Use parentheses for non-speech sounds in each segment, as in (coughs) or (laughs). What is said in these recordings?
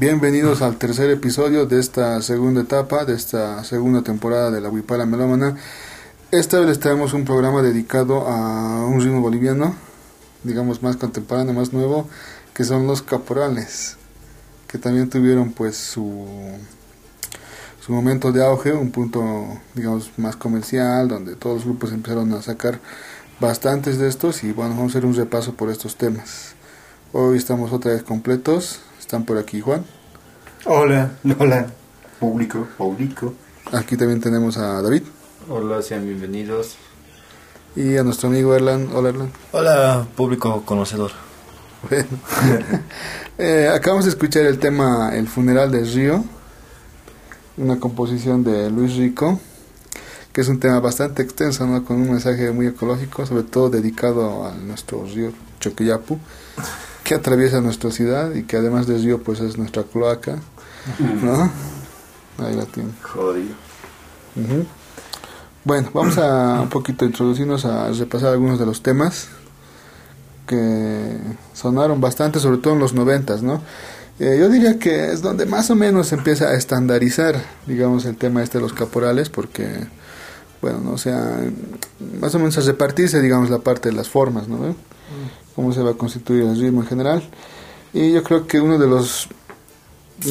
Bienvenidos al tercer episodio de esta segunda etapa, de esta segunda temporada de la Huipala Melómana. Esta vez les traemos un programa dedicado a un ritmo boliviano, digamos más contemporáneo, más nuevo, que son los caporales, que también tuvieron pues su, su momento de auge, un punto digamos más comercial, donde todos los grupos empezaron a sacar bastantes de estos y bueno, vamos a hacer un repaso por estos temas. Hoy estamos otra vez completos, están por aquí Juan. Hola, hola, público, público. Aquí también tenemos a David. Hola, sean bienvenidos. Y a nuestro amigo Erlan. Hola, Erlan. Hola, público conocedor. Bueno. (laughs) eh, acabamos de escuchar el tema El funeral de Río, una composición de Luis Rico, que es un tema bastante extenso, ¿no? con un mensaje muy ecológico, sobre todo dedicado a nuestro río Choquillapu que atraviesa nuestra ciudad y que además de río pues es nuestra cloaca, ¿no? Ahí la tiene. Jodido. Bueno, vamos a un poquito introducirnos a repasar algunos de los temas que sonaron bastante, sobre todo en los noventas, ¿no? Eh, yo diría que es donde más o menos se empieza a estandarizar, digamos, el tema este de los caporales, porque, bueno, no o sea, más o menos a repartirse, digamos, la parte de las formas, ¿no? Cómo se va a constituir el ritmo en general. Y yo creo que uno de los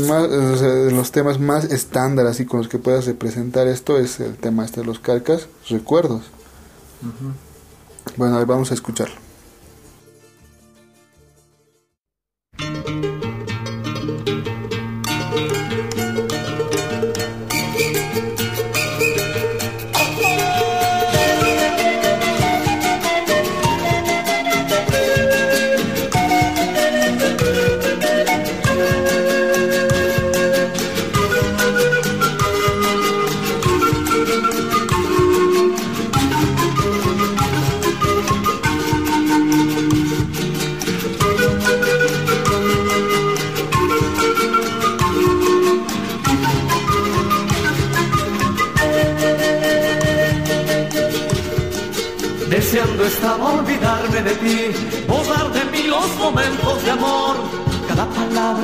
más, o sea, de los temas más estándar así con los que puedas representar esto es el tema este de los calcas, recuerdos. Bueno, a ver, vamos a escucharlo.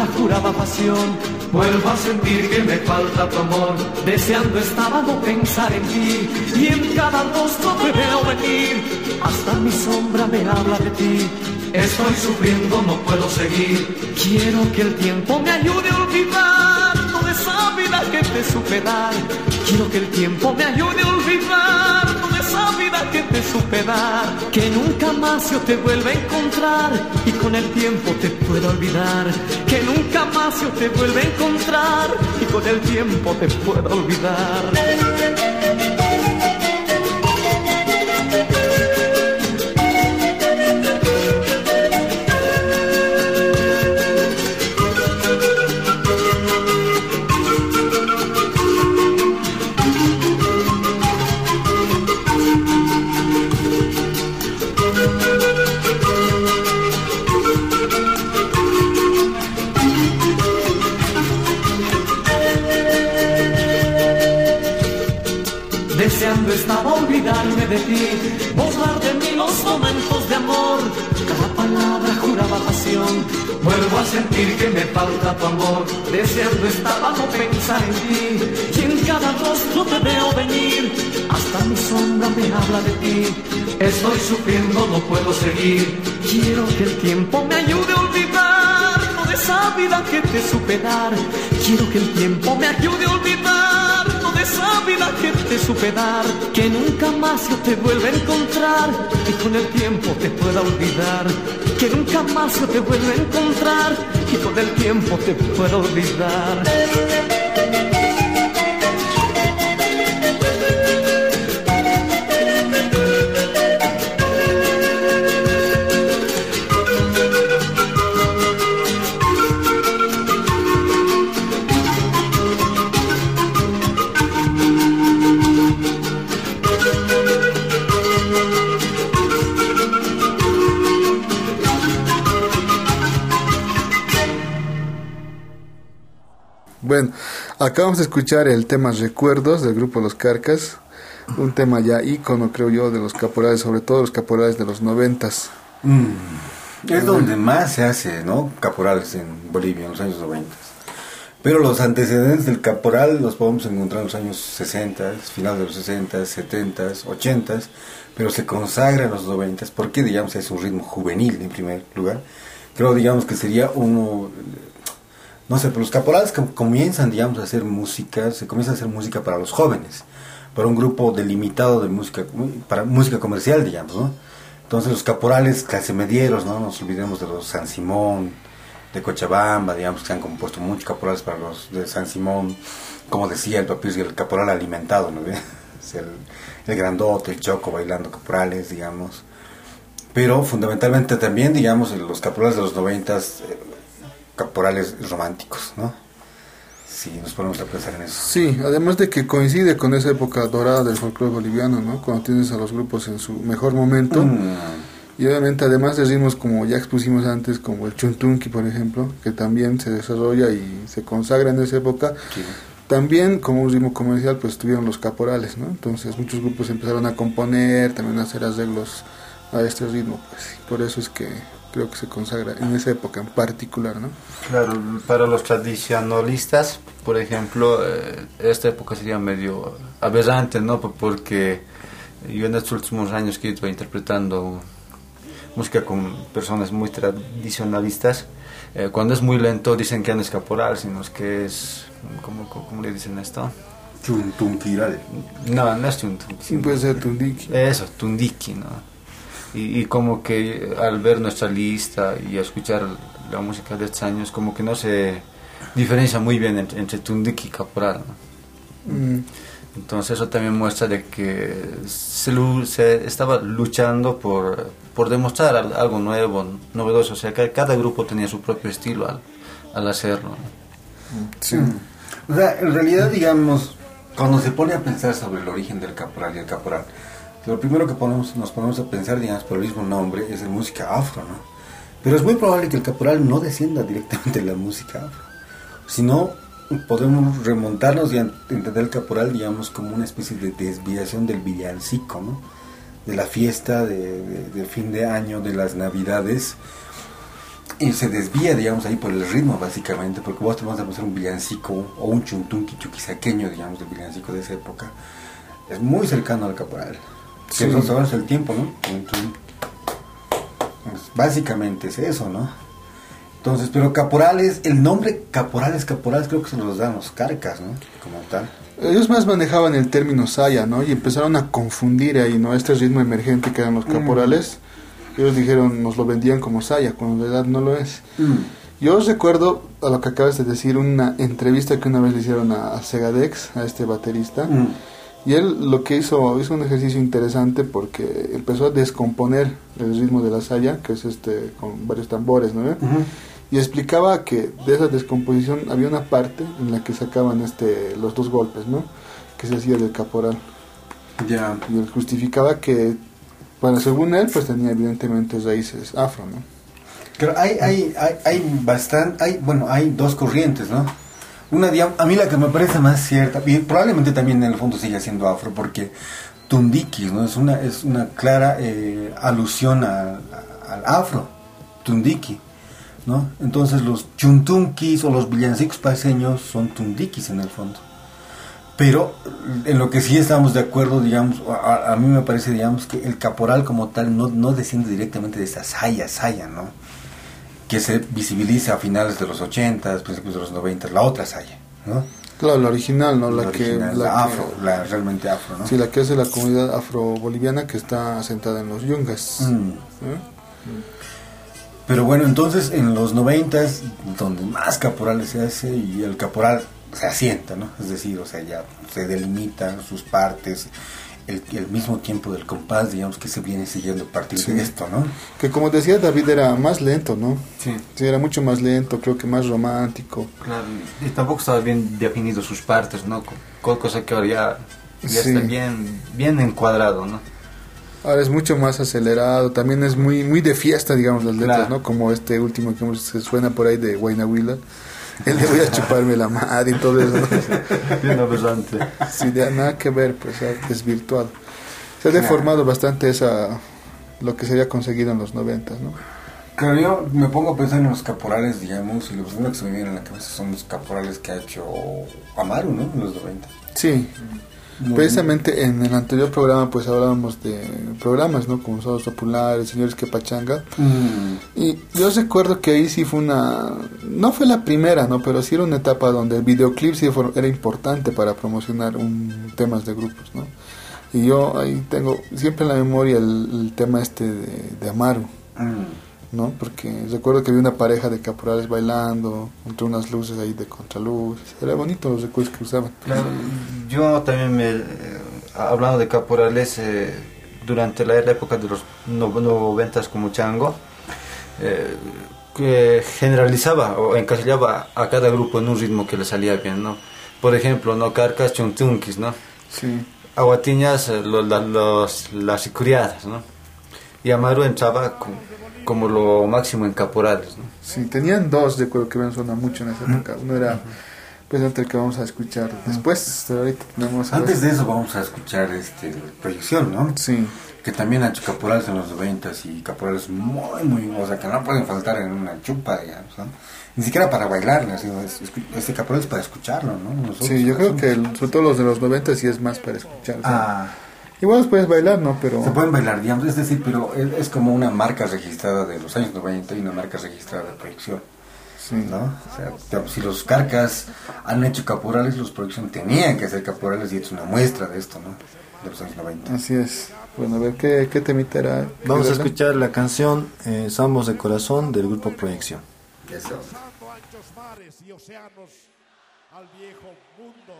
Palabra juraba pasión, vuelvo a sentir que me falta tu amor. Deseando estaba no pensar en ti, y en cada rostro te veo venir. Hasta mi sombra me habla de ti. Estoy sufriendo, no puedo seguir. Quiero que el tiempo me ayude a olvidar toda esa vida que te supe dar. Quiero que el tiempo me ayude a olvidar que te. Que nunca más yo te vuelva a encontrar y con el tiempo te pueda olvidar. Que nunca más yo te vuelva a encontrar y con el tiempo te pueda olvidar. De ti, borrar de mí los momentos de amor. Cada palabra juraba pasión, vuelvo a sentir que me falta tu amor. Deseando estaba no pensar en ti, y en cada rostro te veo venir. Hasta mi sombra me habla de ti. Estoy sufriendo, no puedo seguir. Quiero que el tiempo me ayude a olvidar toda esa vida que te supe dar. Quiero que el tiempo me ayude a olvidar vida que te supe dar. Que nunca más yo te vuelva a encontrar y con el tiempo te pueda olvidar. Que nunca más yo te vuelva a encontrar y con el tiempo te pueda olvidar. Acabamos de escuchar el tema Recuerdos del grupo Los Carcas, un tema ya ícono, creo yo, de los caporales, sobre todo los caporales de los noventas. Mm, Es donde más se hace, ¿no? Caporales en Bolivia en los años 90. Pero los antecedentes del caporal los podemos encontrar en los años 60, final de los 60, 70, 80, pero se consagra en los 90 porque, digamos, es un ritmo juvenil en primer lugar. Creo, digamos, que sería uno, no sé, pero los caporales com- comienzan, digamos, a hacer música, se comienza a hacer música para los jóvenes, para un grupo delimitado de música, para música comercial, digamos, ¿no? Entonces los caporales clase medieros, ¿no? Nos olvidemos de los San Simón, de Cochabamba, digamos que se han compuesto muchos caporales para los de San Simón, como decía el papir, el caporal alimentado, ¿no? (laughs) El, el grandote, el choco bailando caporales, digamos. Pero fundamentalmente también, digamos, los caporales de los noventas, eh, caporales románticos, ¿no? Si nos ponemos a pensar en eso. Sí, además de que coincide con esa época dorada del folclore boliviano, ¿no? Cuando tienes a los grupos en su mejor momento. Mm, Y obviamente además de ritmos como ya expusimos antes, como el chuntunqui, por ejemplo, que también se desarrolla y se consagra en esa época, sí. también como un ritmo comercial pues tuvieron los caporales, ¿no? Entonces muchos grupos empezaron a componer, también a hacer arreglos a este ritmo, pues por eso es que creo que se consagra en esa época en particular, ¿no? Claro, para los tradicionalistas, por ejemplo, eh, esta época sería medio aberrante, ¿no? Por- Porque yo en estos últimos años que he ido interpretando música con personas muy tradicionalistas, eh, cuando es muy lento dicen que no es caporal, sino es que es, ¿cómo, cómo, cómo le dicen esto? Chuntunquiral. No, no es un... Sí, puede ser tundiki. Eso, Tundiki, ¿no? Y, y como que al ver nuestra lista y escuchar la música de estos años, como que no se diferencia muy bien entre, entre Tundiki y Caporal, ¿no? Mm, Entonces eso también muestra de que se, se estaba luchando por, por demostrar al- algo nuevo, novedoso, o sea, que cada grupo tenía su propio estilo al, al hacerlo. ¿no? sí. O sea, en realidad, digamos, cuando se pone a pensar sobre el origen del caporal y el caporal, lo primero que nos ponemos a pensar, digamos, por el mismo nombre, es en música afro, ¿no? Pero es muy probable que el caporal no descienda directamente de la música afro, sino podemos remontarnos y entender el caporal, digamos, como una especie de desviación del villancico, ¿no? De la fiesta de fin de año, de las navidades, y se desvía, digamos, ahí por el ritmo, básicamente, porque vos te vas a pasar un villancico o un chuntunqui chuquisaqueño, digamos, del villancico de esa época. Es muy cercano al caporal. Sí. Que sabes el tiempo, ¿no? Tun. Pues, básicamente es eso, ¿no? Entonces, pero caporales, el nombre caporales, caporales, creo que se los dan los carcas, ¿no? Como tal. Ellos más manejaban el término saya, ¿no? Y empezaron a confundir ahí, ¿no? Este ritmo emergente que eran los caporales. Ellos dijeron, nos lo vendían como saya, cuando en realidad no lo es. Yo recuerdo, a lo que acabas de decir, una entrevista que una vez le hicieron a, a Segadex, a este baterista. Mm. Y él lo que hizo, hizo un ejercicio interesante porque empezó a descomponer el ritmo de la saya, que es este, con varios tambores, ¿no? Y explicaba que de esa descomposición había una parte en la que sacaban este, los dos golpes, ¿no? Que se hacía del caporal. Ya. Y él justificaba que, bueno, según él, pues tenía evidentemente raíces afro, ¿no? Pero hay, hay, hay, hay bastante, hay, bueno, hay dos corrientes, ¿no? Una, a mí la que me parece más cierta, y probablemente también en el fondo sigue siendo afro, porque Tundikis, ¿no? Es una, es una clara eh, alusión al, al afro, Tundiki, ¿no? Entonces los chuntunkis o los villancicos paseños son Tundikis en el fondo. Pero en lo que sí estamos de acuerdo, digamos, a, a mí me parece, digamos, que el caporal como tal no, no desciende directamente de esa saya, saya, ¿no? Que se visibiliza a finales de los 80, principios de los 90, la otra saya, ¿no? Claro, la original, ¿no? La, La que... la la que- afro, la realmente afro, ¿no? Sí, la que hace la comunidad afro-boliviana que está asentada en los yungas. Mm. ¿eh? Pero bueno, entonces en los 90 donde más caporales se hace y el caporal se asienta, ¿no? Es decir, o sea, ya se delimitan sus partes, el, el mismo tiempo del compás, digamos, que se viene siguiendo a partir Sí. de esto, ¿no? Que como decía David era más lento, ¿no? Sí. Sí, era mucho más lento, creo que más romántico. Claro, y tampoco estaba bien definido sus partes, ¿no? Co- co- Cosa que ahora ya, ya Sí. está bien, bien encuadrado, ¿no? Ahora es mucho más acelerado, también es muy muy de fiesta, digamos, las letras, Claro. ¿no? Como este último que se suena por ahí de Huaynahuila, (laughs) el de voy a chuparme la madre y todo eso. (laughs) Bien aberrante. Sí, de nada que ver, pues se ha desvirtuado. Se ha deformado bastante esa lo que se había conseguido en los noventas, ¿no? Claro, yo me pongo a pensar en los caporales, digamos, y lo primero que se me viene a la cabeza son los caporales que ha hecho Amaru, ¿no? En los 90. Sí, precisamente en el anterior programa pues hablábamos de programas, ¿no? Como Sábados Populares, Señores que Pachanga. Mm. Y yo recuerdo que ahí sí fue una... No fue la primera, ¿no? Pero sí era una etapa donde el videoclip sí fue- era importante para promocionar un, temas de grupos, ¿no? Y yo ahí tengo siempre en la memoria el, el tema este de, de Amaru, Mm. ¿No? Porque recuerdo que había una pareja de caporales bailando entre unas luces ahí de contraluz. Era bonito los recuerdos que usaban. Claro, yo también me, eh, hablando de caporales, eh, durante la, la época de los no- noventas como Chango, eh, que generalizaba o encasillaba a cada grupo en un ritmo que le salía bien, ¿no? Por ejemplo, no Carcas, Chuntunkis, ¿no? Sí. Aguatiñas, lo- la- los, las icuriadas, ¿no? Y Amaru entraba co- como lo máximo en caporales, ¿no? Sí, tenían dos, recuerdo que me suena mucho en esa época. Uno era, pues, el que vamos a escuchar después. ahorita tenemos. Antes de eso vamos a escuchar este proyección, ¿no? Sí, Que también ha hecho caporales en los 90 y caporales muy, muy, o sea, que no pueden faltar en una chupa, digamos, ¿no? Ni siquiera para bailar, es- este caporal es para escucharlo, ¿no? Nosotros sí, yo creo que el- sobre todo los de los 90 sí es más para escuchar. sea, Ah, Igual los puedes bailar, ¿no? Pero. se pueden bailar, digamos, es decir, pero es, como una marca registrada de los años 90 y una marca registrada de proyección, Sí. ¿no? O sea, digamos, si los carcas han hecho caporales, los proyección tenían que hacer caporales y es una muestra de esto, ¿no? De los años 90. Así es. Bueno, a ver, ¿qué, qué temita era? Vamos a escuchar la canción eh, de Corazón del grupo Proyección. Eso. anchos mares y océanos al viejo mundo.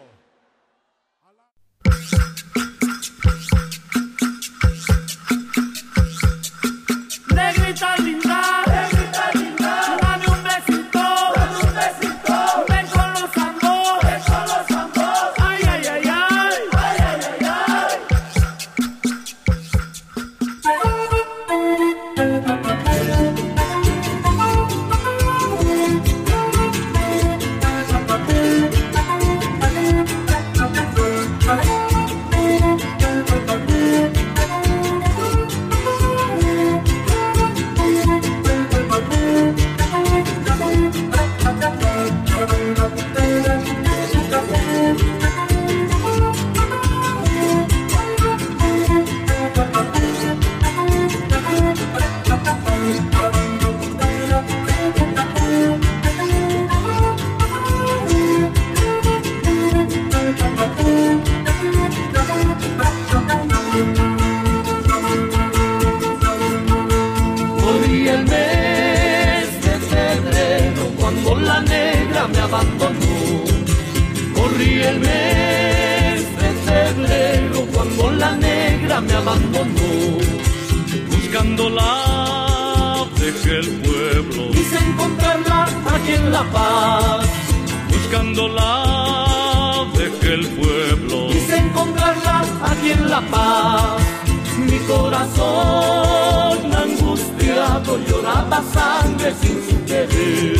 Me abandonó. Buscándola dejé el pueblo. Quise encontrarla aquí en La Paz. Buscándola dejé el pueblo. Quise encontrarla aquí en La Paz. Mi corazón angustiado lloraba sangre sin su querer.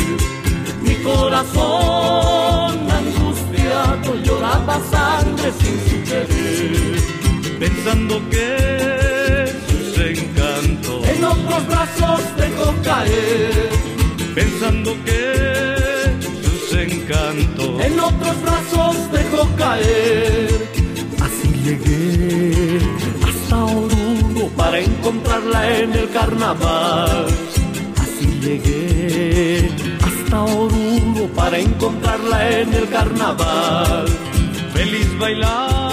Mi corazón angustiado lloraba sangre sin su querer. Pensando que sus encantos en otros brazos dejó caer. Pensando que sus encantos en otros brazos dejó caer. Así llegué hasta Oruro para encontrarla en el carnaval. Así llegué hasta Oruro para encontrarla en el carnaval. Feliz bailaba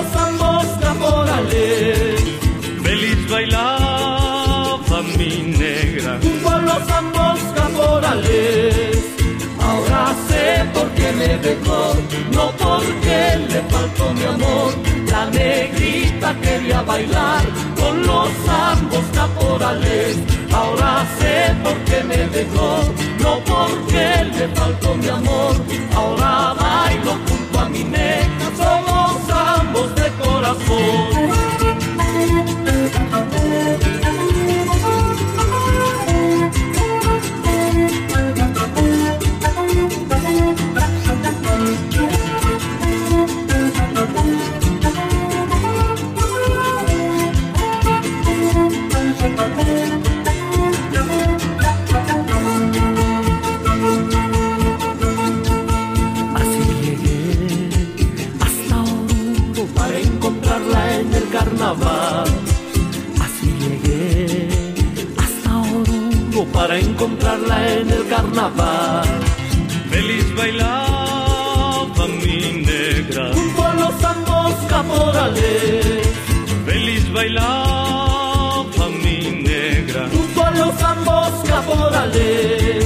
los ambos caporales. Feliz bailaba mi negra junto a los ambos caporales. Ahora sé por qué me dejó, no porque le faltó mi amor. La negrita quería bailar con los ambos caporales. Ahora sé por qué me dejó, no porque le faltó mi amor. Ahora bailo junto a mi negra, encontrarla en el carnaval. Feliz bailaba mi negra junto a los ambos caporales. Feliz bailaba mi negra junto a los ambos caporales.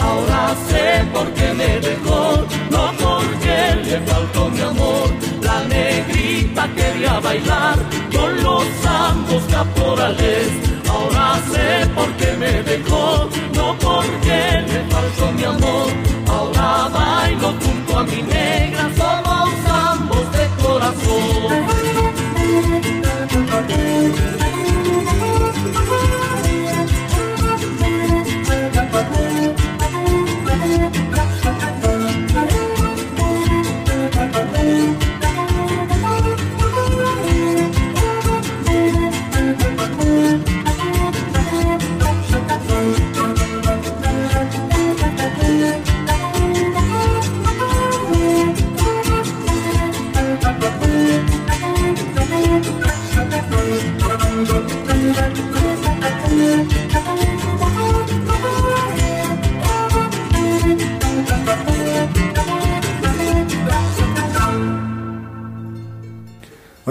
Ahora sé por qué me dejó, no porque le faltó mi amor. La negrita quería bailar con los ambos caporales. Sé por qué me dejó, no porque le faltó mi amor. Ahora bailo junto a mi negra,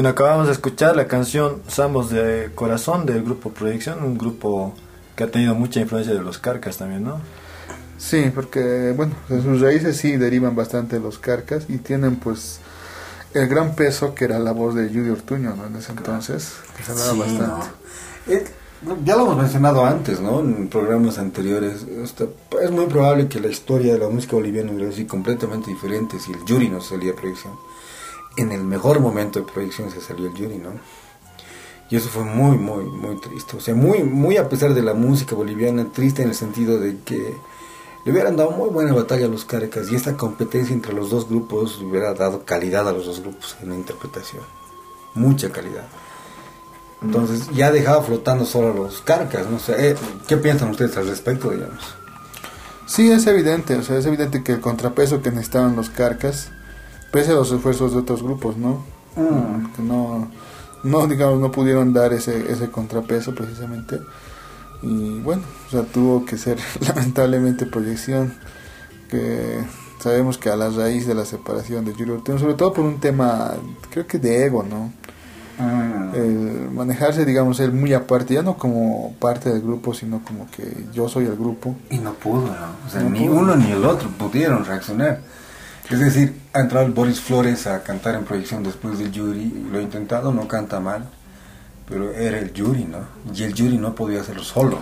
Bueno, acabamos de escuchar la canción Sambos de Corazón del grupo Proyección, un grupo que ha tenido mucha influencia de los Carcas también, ¿no? Sí, porque, bueno, de sus raíces sí derivan bastante de los carcas y tienen pues el gran peso que era la voz de Judy Ortuño, ¿no? En ese entonces, que se hablaba Sí, bastante. ¿no? Eh, ya lo hemos mencionado antes, ¿no? En programas anteriores. Es muy probable que la historia de la música boliviana hubiera sido completamente diferente si el Yuri no salía a proyección. En el mejor momento de proyección se salió el Yuri, ¿no? Y eso fue muy, muy, muy triste. O sea, muy, muy a pesar de la música boliviana, triste en el sentido de que le hubieran dado muy buena batalla a los Carcas y esta competencia entre los dos grupos hubiera dado calidad a los dos grupos en la interpretación. Mucha calidad. Entonces ya dejaba flotando solo a los Carcas, ¿no? O sea, eh, ¿qué piensan ustedes al respecto, digamos? Sí, es evidente, o sea, es evidente que el contrapeso que necesitaban los carcas, pese a los esfuerzos de otros grupos, ¿no? Que no, no, digamos, no pudieron dar ese, ese contrapeso precisamente. Y bueno, o sea, tuvo que ser (laughs) lamentablemente proyección, que sabemos que a la raíz de la separación de Yuri Ortega, sobre todo por un tema, creo que de ego, ¿no? El manejarse, digamos, él muy aparte, ya no como parte del grupo, sino como que yo soy el grupo. Y no pudo, ¿no? O sea, No ni pudo. uno ni el otro pudieron reaccionar. Es decir, ha entrado el Boris Flores a cantar en proyección después del Yuri. Lo ha intentado, no canta mal. Pero era el Yuri, ¿no? Y el Yuri no podía hacerlo solo.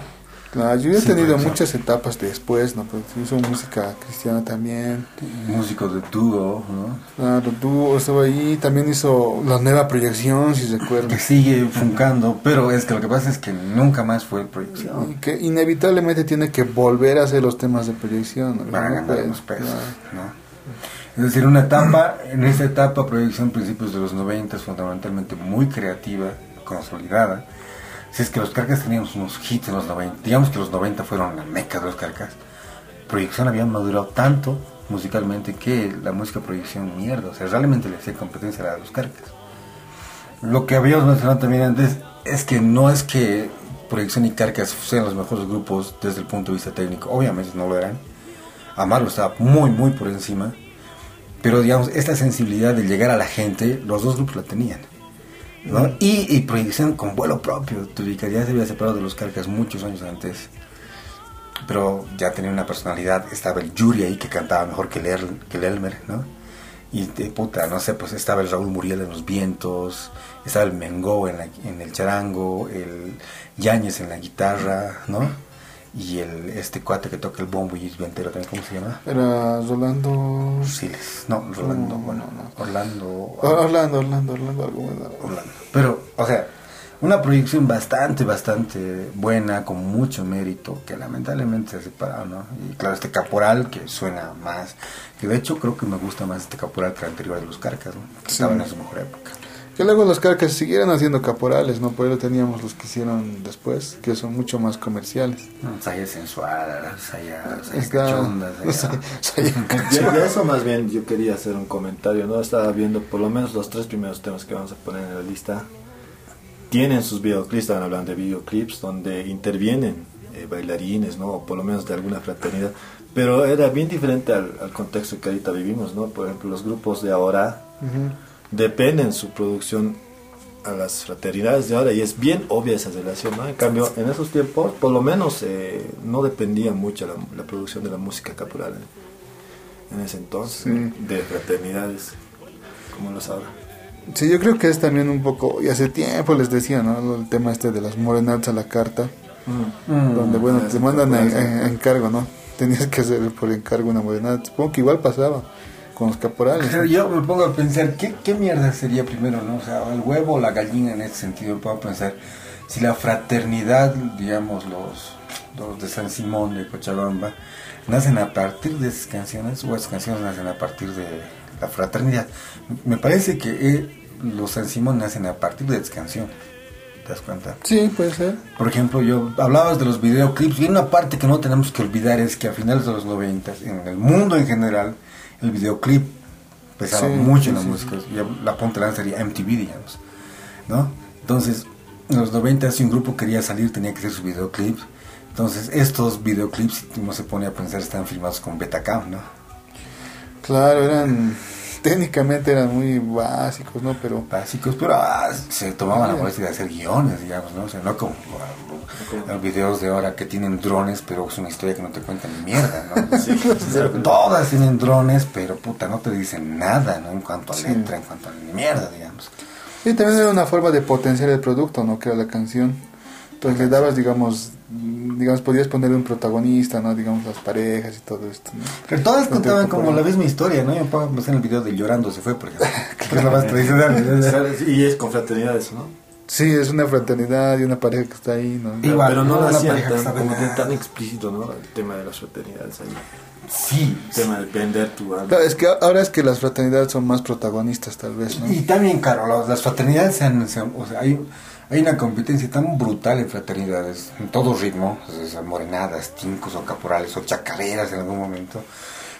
Claro, yo he tenido muchas etapas después, ¿no? Pues hizo música cristiana también. Músico de dúo, ¿no? Claro, tú estuvo ahí, también hizo la nueva proyección, si Que recuerdas. sigue funcando, pero es que lo que pasa es que nunca más fue proyección. Y que inevitablemente tiene que volver a hacer los temas de proyección. ¿no? para ganar los pesos. ¿no? Es decir, una etapa, en esta etapa, proyección principios de los 90, fundamentalmente muy creativa, consolidada. Si es que los Carcas teníamos unos hits en los 90, digamos que los 90 fueron la meca de los Carcas. Proyección había madurado tanto musicalmente que la música proyección mierda, o sea, realmente le hacía competencia a los Carcas. Lo que habíamos mencionado también antes es que no es que Proyección y Carcas sean los mejores grupos desde el punto de vista técnico, obviamente no lo eran. Amaro estaba muy, muy por encima, pero digamos, esta sensibilidad de llegar a la gente, los dos grupos la tenían. ¿no? Y, y Proyección con vuelo propio, Turica ya se había separado de los Carcas muchos años antes, pero ya tenía una personalidad, estaba el Yuri ahí que cantaba mejor que el, Er- que el Elmer, ¿no? Y de puta, no sé, pues estaba el Raúl Muriel en los vientos, estaba el Mengo en, la- en el charango, el Yáñez en la guitarra, ¿no? Y el este cuate que toca el bombo y es ventero también, ¿cómo se llama? Era Rolando. Siles, no, Rolando, No, bueno, no. Orlando, Orlando, Orlando, Orlando, algo. Orlando. Pero, o sea, una proyección bastante, bastante buena, con mucho mérito, que lamentablemente se ha separado, ¿no? Y claro, este caporal que suena más, que de hecho creo que me gusta más este caporal que el anterior de los Carcas, ¿no? Que Sí. estaban en su mejor época. Que luego los carcas siguieron haciendo caporales, ¿no? Por eso teníamos los que hicieron después, que son mucho más comerciales. Saya sensual, Saya, cachonda, (laughs) (laughs) De, eso más bien yo quería hacer un comentario, ¿no? Estaba viendo por lo menos los tres primeros temas que vamos a poner en la lista. tienen sus videoclips, estaban hablando de videoclips donde intervienen eh, bailarines, ¿no? O por lo menos de alguna fraternidad. Pero era bien diferente al, al contexto que ahorita vivimos, ¿no? Por ejemplo, los grupos de ahora dependen su producción a las fraternidades de ahora y es bien obvia esa relación, ¿no? En cambio, en esos tiempos, por lo menos, eh, no dependía mucho la, la producción de la música caporal en, en ese entonces, de fraternidades como los ahora. Sí, yo creo que es también un poco, y hace tiempo les decía, ¿no? El tema este de las morenadas a la carta, donde, bueno, te mandan a, a- a encargo, ¿no? Tenías que hacer por encargo una morenada. Supongo que igual pasaba con los caporales. Pero yo me pongo a pensar, ¿qué, ¿qué mierda sería primero, no? O sea, el huevo o la gallina en ese sentido. Me pongo a pensar, si la fraternidad, digamos, los, los de San Simón de Cochabamba, nacen a partir de esas canciones, o esas canciones nacen a partir de la fraternidad. Me parece que eh, los San Simón nacen a partir de esas canciones. ¿Te das cuenta? Sí, puede ser. Por ejemplo, yo hablabas de los videoclips y una parte que no tenemos que olvidar es que a finales de los 90, en el mundo en general, el videoclip pesaba Sí, mucho sí, en la sí, música. Ya la punta de lanza sería MTV, digamos. ¿No? Entonces, en los 90 si un grupo quería salir tenía que hacer su videoclip. Entonces, estos videoclips, si uno se pone a pensar, están filmados con Betacam, ¿no? Claro, eran, técnicamente eran muy básicos, ¿no? Pero básicos, pero ah, se tomaban la molestia de hacer guiones, digamos, ¿no? O sea, no como ah, los videos de ahora que tienen drones, pero es una historia que no te cuentan ni mierda, ¿no? (laughs) O sea, Todas tienen drones, pero puta, no te dicen nada, ¿no? En cuanto a Sí. letra, en cuanto a mierda, digamos. Sí, también era una forma de potenciar el producto, ¿no? Que era la canción. Entonces le dabas, digamos, digamos, podías ponerle un protagonista, ¿no? Digamos, las parejas y todo esto, ¿no? Pero todas No contaban como la misma historia, ¿no? Yo me pongo a pensar en el video de Llorando se fue, por ejemplo. (laughs) que es la más tradicional. (laughs) y es con fraternidades, ¿no? Sí, es una fraternidad y una pareja que está ahí, ¿no? Igual, pero no no una hacían tan, como que tan explícito, ¿no? El tema de las fraternidades ahí. Sí, El tema de vender tu alma. Claro, es que ahora es que las fraternidades son más protagonistas, tal vez, ¿no? Y también, claro, las, las fraternidades, se han- se han- o sea, hay, hay una competencia tan brutal en fraternidades, en todo ritmo, sea, morenadas, tincos o caporales o chacareras en algún momento.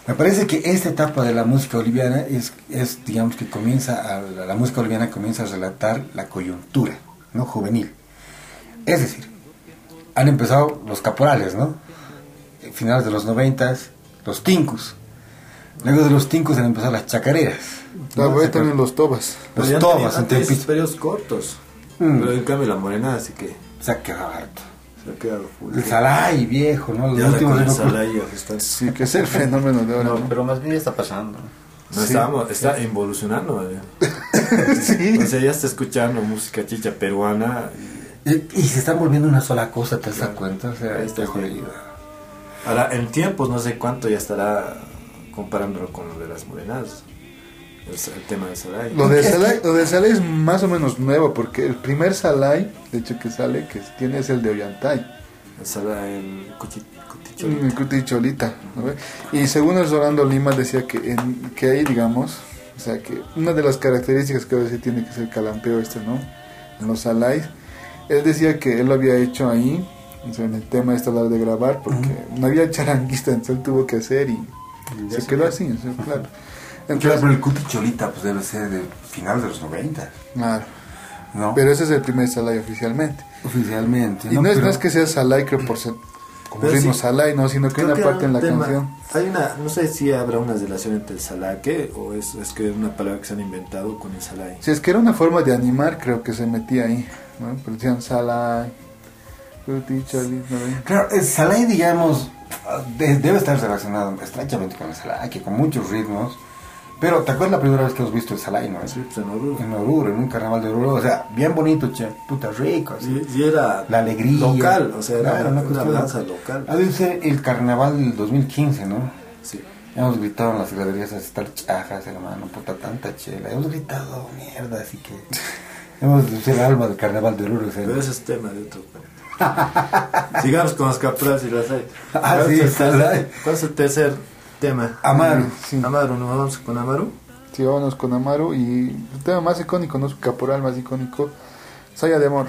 Me parece que esta etapa de la música boliviana es, es digamos, que comienza, a, la, música boliviana comienza a relatar la coyuntura, ¿no? Juvenil. Es decir, han empezado los caporales, ¿no? Finales de los noventas, los tincos. Luego de los tincos han empezado las chacareras. La ¿no? voy ¿Se a tener acuerdan? los tobas. Los tobas, en periodos cortos. Mm. Pero en cambio la morena, así que Se ha quedado harto. se ha quedado full. El Salai, viejo, ¿no? Los Ya últimos el está- Sí, que es el fenómeno de ahora, No, ¿no? pero más bien ya está pasando. No Sí. estábamos, está involucionando. eh. (laughs) sí. O sea, ya está escuchando música chicha peruana. y- Y, y se están volviendo una sola cosa, ¿te das Claro. cuenta? O sea, está está jodido. Ahora, en tiempos, no sé cuánto ya estará comparándolo con lo de las morenas. El, el tema de Salai. Lo de Salai, lo de Salai es más o menos nuevo, porque el primer Salai, de hecho que sale, que tiene es el de Ollantay. El Salai, el cuchi- cuticholi. el Cuti Cholita, ¿no ve? Y según el Rolando Lima decía que, en, que ahí, digamos, o sea, que una de las características que a veces tiene que ser el calampeo este, ¿no? En los Salais, él decía que él lo había hecho ahí, o sea, en el tema este de grabar, porque no había charanguista, entonces él tuvo que hacer y se quedó así, o sea, claro. (laughs) Claro, Entonces, pero el Cuti Cholita pues debe ser de finales de los 90, claro. ¿no? Pero ese es el primer Salai oficialmente. Oficialmente. Y no, es, Pero- no es que sea Salai, creo, por ser como Pero ritmo sí. Salai, no, sino que hay una que parte en la tema- canción. Hay una, no sé si habrá una relación entre el salaque o es, es que es una palabra que se han inventado con el salai. Si es que era una forma de animar, creo que se metía ahí, ¿no? Pero decían Salai. Claro, el Salai, digamos, de- debe estar relacionado estrechamente con el Salai, que con muchos ritmos. Pero, ¿te acuerdas la primera vez que hemos visto el Salai, no? Sí, pues, en Oruro. En Oruro, en un carnaval de Oruro. O sea, bien bonito, che, puta rico. así. Y, y era La alegría. local, o sea, era Claro, una, una danza local. Ha de ser el carnaval del 2015, ¿no? Sí. Hemos gritado en las graderías a estar chajas, hermano, puta tanta chela. Hemos gritado mierda, así que. (laughs) hemos de ser el alma del carnaval de Oruro. o sea, Pero ese es tema de otro. Sigamos con las capradas y las hay. (laughs) Ah, ¿Cuál sí. ¿Cuál es el tercer tema? Amaru. Sí. Amaru, ¿no vamos con Amaru? Sí, vámonos con Amaru y el tema más icónico, ¿no? Su caporal más icónico, Saya de Amor.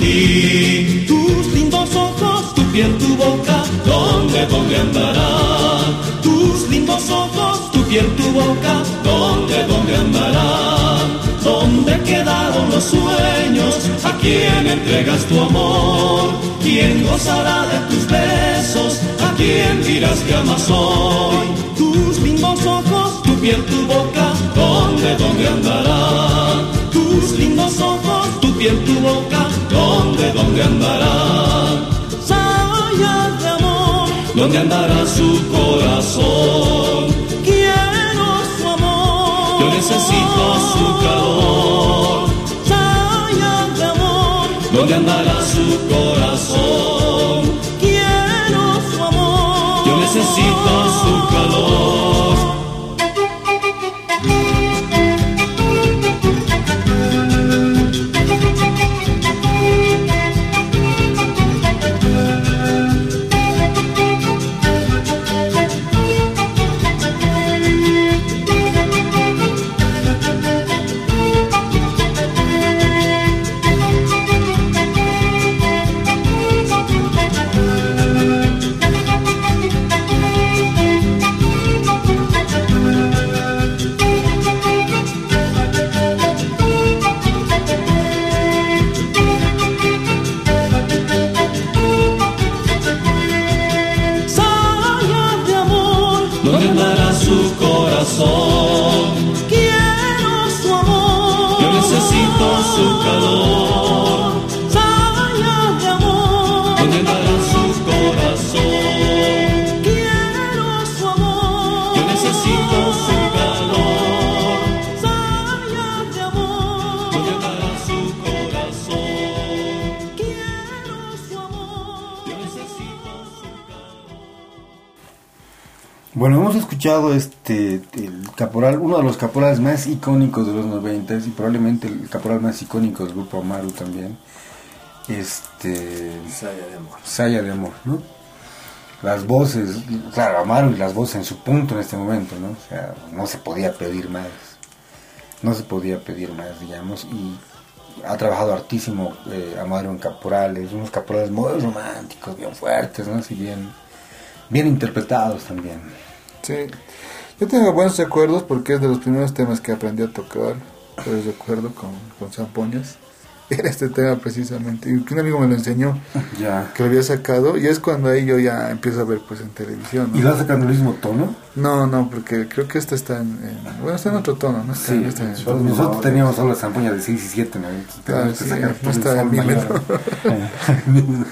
Tus lindos ojos, tu piel, tu boca, ¿dónde, dónde andarán? Tus lindos ojos, tu piel, tu boca, ¿dónde, dónde andarán? ¿Dónde quedaron los sueños? ¿A quién entregas tu amor? ¿Quién gozará de tus besos? ¿A quién dirás que amas hoy? Tus lindos ojos, tu piel, tu boca, ¿dónde, dónde andarán? Tus lindos ojos, tu piel, tu boca, ¿dónde, dónde andarán? Sayas de amor, ¿dónde andará su corazón? Quiero su amor, yo necesito su calor. Sayas de amor, ¿dónde andará su corazón? Escuchado este el caporal, uno de los caporales más icónicos de los 90 y probablemente el caporal más icónico del grupo Amaru también. Este Saya de amor. Saya de amor, ¿no? Las voces, claro, Amaru y las voces en su punto en este momento, ¿no? O sea, no se podía pedir más. No se podía pedir más, digamos, y ha trabajado hartísimo eh, Amaru en caporales, unos caporales muy románticos, bien fuertes, ¿no? Si bien, bien interpretados también. Sí. Yo tengo buenos recuerdos porque es de los primeros temas que aprendí a tocar. Pues recuerdo con, con zampoñas. (laughs) Era este tema precisamente. Y un amigo me lo enseñó, (laughs) Ya. que lo había sacado. Y es cuando ahí yo ya empiezo a ver pues en televisión. ¿no? ¿Y lo sacando el mismo tono? No, no, porque creo que este está en, en- bueno, está en otro tono, ¿no? Está, Sí, está en- nosotros, nosotros teníamos solo la zampoña de 6 y 7, ¿no? Claro, Tenemos que sí, sacar no todo el está sol en mi mayor. (laughs)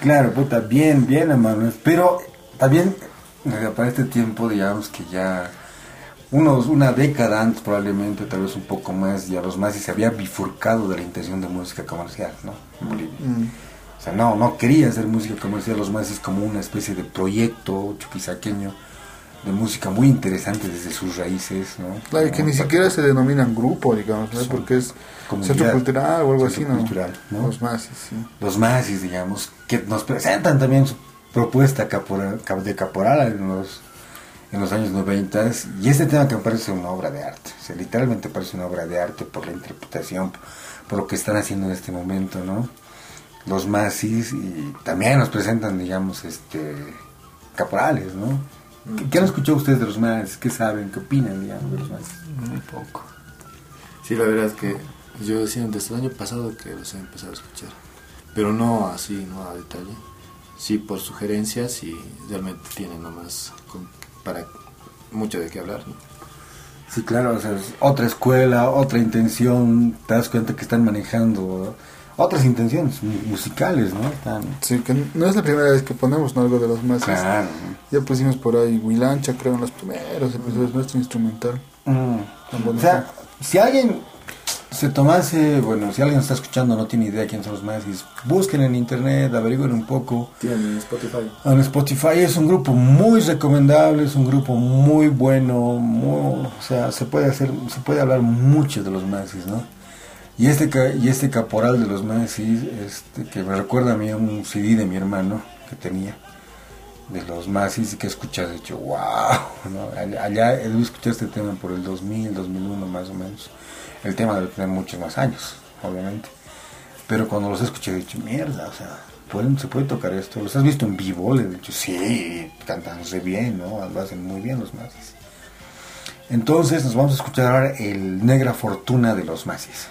claro, puta, bien, bien, hermano. Pero también, para este tiempo, digamos que ya unos, una década antes, probablemente, tal vez un poco más, ya los mazis se había bifurcado de la intención de música comercial, ¿no? En Bolivia. Mm. O sea, no, no quería hacer música comercial, los mazis como una especie de proyecto chuquisaqueño de música muy interesante desde sus raíces, ¿no? Claro, y que ni siquiera se denominan grupo, digamos, ¿no? Porque es centro cultural o algo así, ¿no? cultural, ¿no? Los más, sí. los mazis, digamos, que nos presentan también su propuesta de caporal en los, años 90 y este tema que me parece una obra de arte, o literalmente parece una obra de arte por la interpretación, por lo que están haciendo en este momento, ¿no? Los mazis y también nos presentan, digamos, este caporales, ¿no? ¿Qué, han escuchado ustedes de los mazis? ¿Qué saben? ¿Qué opinan, de los mazis? Muy poco. Sí, la verdad es que yo decía desde el año pasado que los he empezado a escuchar. Pero no así, no a detalle. Sí, por sugerencias y realmente tienen nomás con- para mucho de qué hablar. ¿no? Sí, claro, o sea, es otra escuela, otra intención, te das cuenta que están manejando otras intenciones mu- musicales, ¿no? Están, Sí, que no es la primera vez que ponemos ¿no? algo de los más. claro. Ya pusimos por ahí Huilancha, creo, en los primeros episodios, nuestro instrumental. Mm. O sea, si alguien se tomase, bueno, si alguien está escuchando no tiene idea quién son los Mazis, busquen en internet, averigüen un poco. Tienen Spotify. En Spotify es un grupo muy recomendable, es un grupo muy bueno, muy- o sea, se puede hacer, se puede hablar mucho de los Mazis, ¿no? Y este y este caporal de los Mazis, este, que me recuerda a mí a un CD de mi hermano que tenía, de los Masis y que escuchas, de hecho, wow, ¿no? Allá, allá he escuchado este tema por el 2000, 2001 más o menos. El tema debe tener muchos más años, obviamente. Pero cuando los escuché, he dicho, mierda, o sea, ¿pueden, ¿se puede tocar esto? ¿Los has visto en vivo? Le he dicho, sí, cantan re bien, ¿no? Lo hacen muy bien los Masis. Entonces nos vamos a escuchar ahora el Negra Fortuna de los Masis.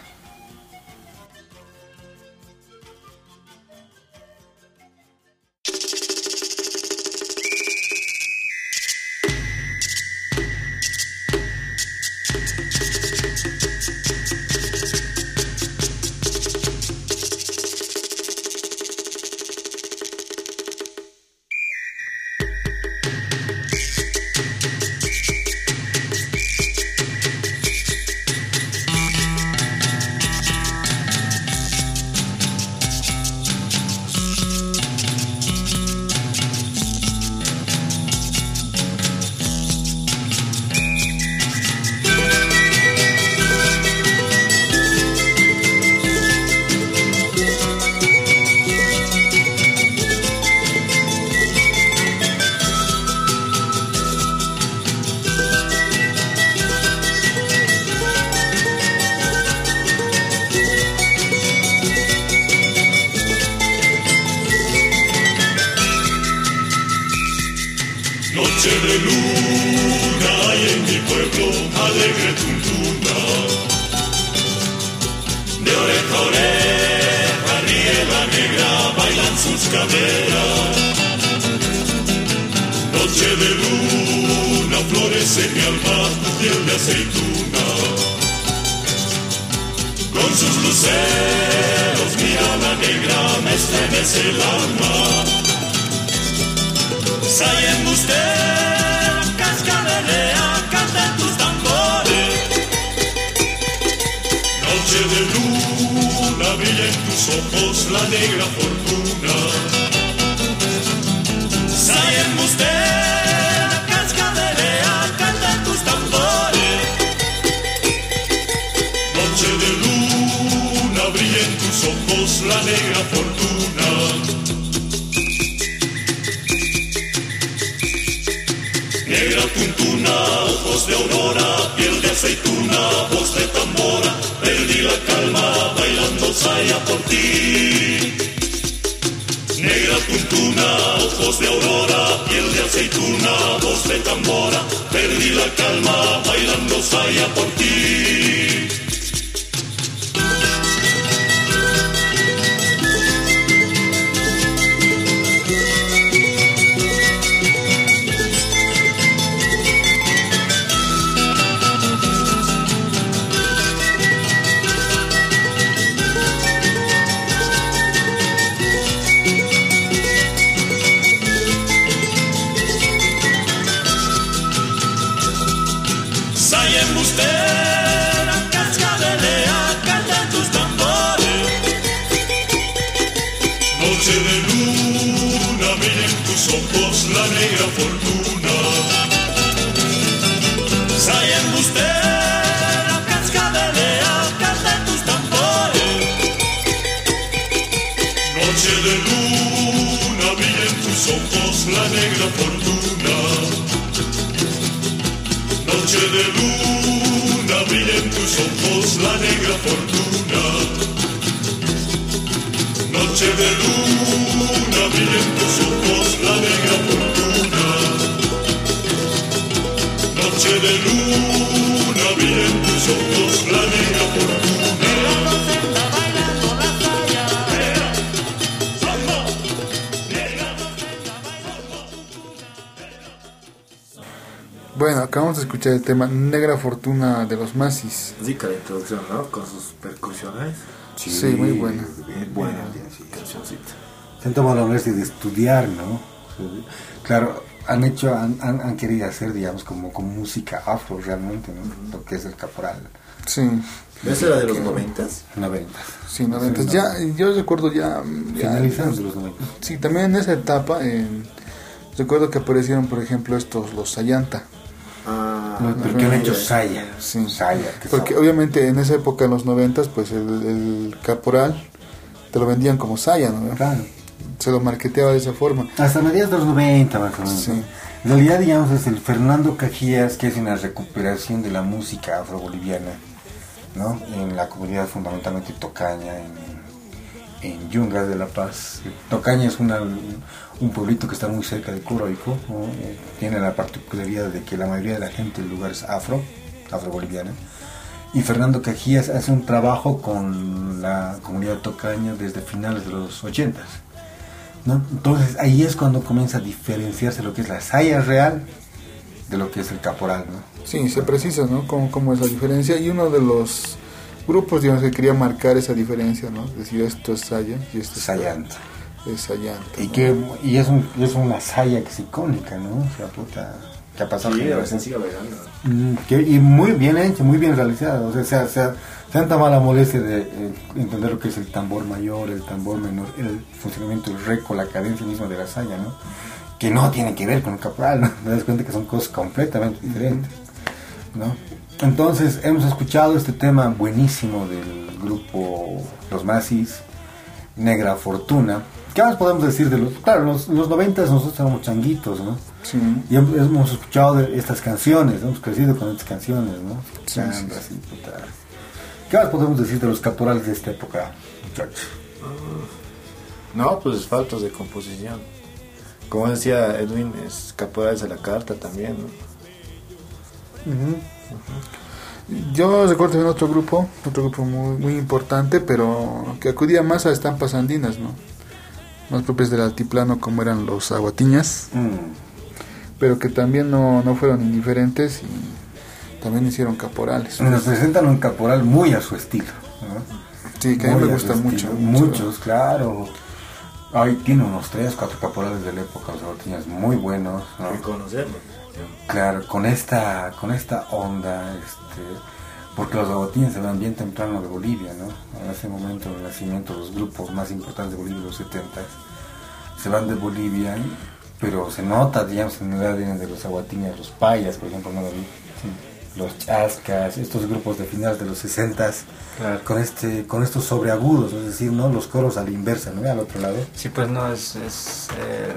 Noche de luna, brilla en tus ojos la negra fortuna. Noche de luna brilla en tus ojos la negra fortuna. Noche de luna Bueno, acabamos de escuchar el tema Negra Fortuna de los Masis. Rica la introducción, ¿no? Con sus percusiones. Sí, muy buena. Bien, Buena bien, sí. cancioncita. Se han tomado la molestia de estudiar, ¿no? Claro, han hecho, han, han, han querido hacer, digamos, como con música afro realmente, ¿no? Lo que es el caporal. Sí, ¿Esa era de los noventas? 90. sí, noventas. Ya, yo recuerdo ya... ya- Finalizando los 90. Sí, también en esa etapa, en- recuerdo que aparecieron, por ejemplo, estos, los Sayanta. No, pero que han hecho ya. Saya. Sí. Saya. que Porque obviamente en esa época, en los noventas, pues el, el caporal te lo vendían como Saya, ¿no? Claro. se lo marketeaba de esa forma. Hasta mediados de los 90 más o menos. Sí. ¿no? En realidad, digamos, es el Fernando Cajías que es una recuperación de la música afroboliviana, ¿no? En la comunidad fundamentalmente tocaña, en, en Yungas de La Paz. Tocaña es una, un pueblito que está muy cerca de Coroico, ¿no? Eh, Tiene la particularidad de que la mayoría de la gente del lugar es afro, afroboliviana. Y Fernando Cajías hace un trabajo con la comunidad tocaña desde finales de los 80 ¿no? Entonces ahí es cuando comienza a diferenciarse lo que es la saya real de lo que es el caporal, ¿no? Sí, se precisa, ¿no? Cómo, cómo es la diferencia. Y uno de los grupos, digamos, que quería marcar esa diferencia, ¿no? Es decir, esto es Saya y esto es Sayanta. Es Sayanta. Y ¿no? que y es, un, es una saya que es icónica, ¿no? O sea, puta, que ha pasado Sí, la bailando. Mm, que- y muy bien hecho, muy bien realizado. O sea, se, ha- se, ha- se han tomado la molestia de eh, entender lo que es el tambor mayor, el tambor menor, el funcionamiento del reco, la cadencia misma de la saya, ¿no? Que no tiene que ver con el caporal, ¿no? Te das cuenta que son cosas completamente diferentes, ¿no? Entonces, hemos escuchado este tema buenísimo del grupo Los Masis, Negra Fortuna. ¿Qué más podemos decir de los... Claro, los, los 90 nosotros éramos changuitos, ¿no? Sí. Y hem- hemos escuchado de estas canciones, hemos crecido con estas canciones, ¿no? Sí, sí, así, puta. ¿Qué más podemos decir de los caporales de esta época, muchachos? No, pues faltos de composición. Como decía Edwin, es caporales de la carta también, ¿no? Yo recuerdo también otro grupo, otro grupo muy, muy importante, pero que acudía más a estampas andinas, ¿no? Más propias del altiplano como eran los aguatiñas, pero que también no, no fueron indiferentes y también hicieron caporales. Nos presentan un caporal muy a su estilo, ¿no? Sí, que a mí me a gusta mucho. Muchos, claro. Ay, tiene unos tres, cuatro caporales de la época, los agotiñas muy buenos, ¿no? Reconocerlo. Claro, con esta, con esta onda, este, porque los aguatines se van bien temprano de Bolivia, ¿no? En ese momento del nacimiento, los grupos más importantes de Bolivia, los 70, se van de Bolivia, pero se nota, digamos, en edad vienen de los aguatines, los payas, por ejemplo, ¿no, David? los chascas, estos grupos de finales de los 60 Claro. con este, con estos sobreagudos, es decir, ¿no? Los coros a la inversa, ¿no? Al otro lado. Sí, pues no, es, es eh,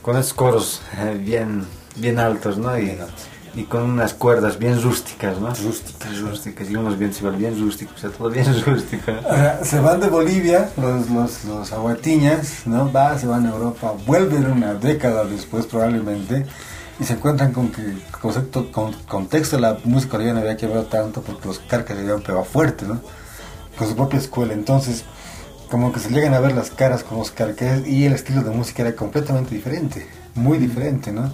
con esos coros eh, bien, bien altos, ¿no? Y, Bien altos. Y con unas cuerdas bien rústicas, ¿no? Rústicas. Rústicas, y unos bien, bien rústicos, o sea, todo bien (laughs) rústico. Ahora, se van de Bolivia, los, los, los aguatiñas, ¿no? Va, se van a Europa, vuelven una década después probablemente, y se encuentran con que el concepto, con, contexto de la música boliviana había quebrado tanto porque los carcas se habían pegado fuerte, ¿no? Con su propia escuela, entonces como que se llegan a ver las caras con los carcas y el estilo de música era completamente diferente, muy diferente, ¿no?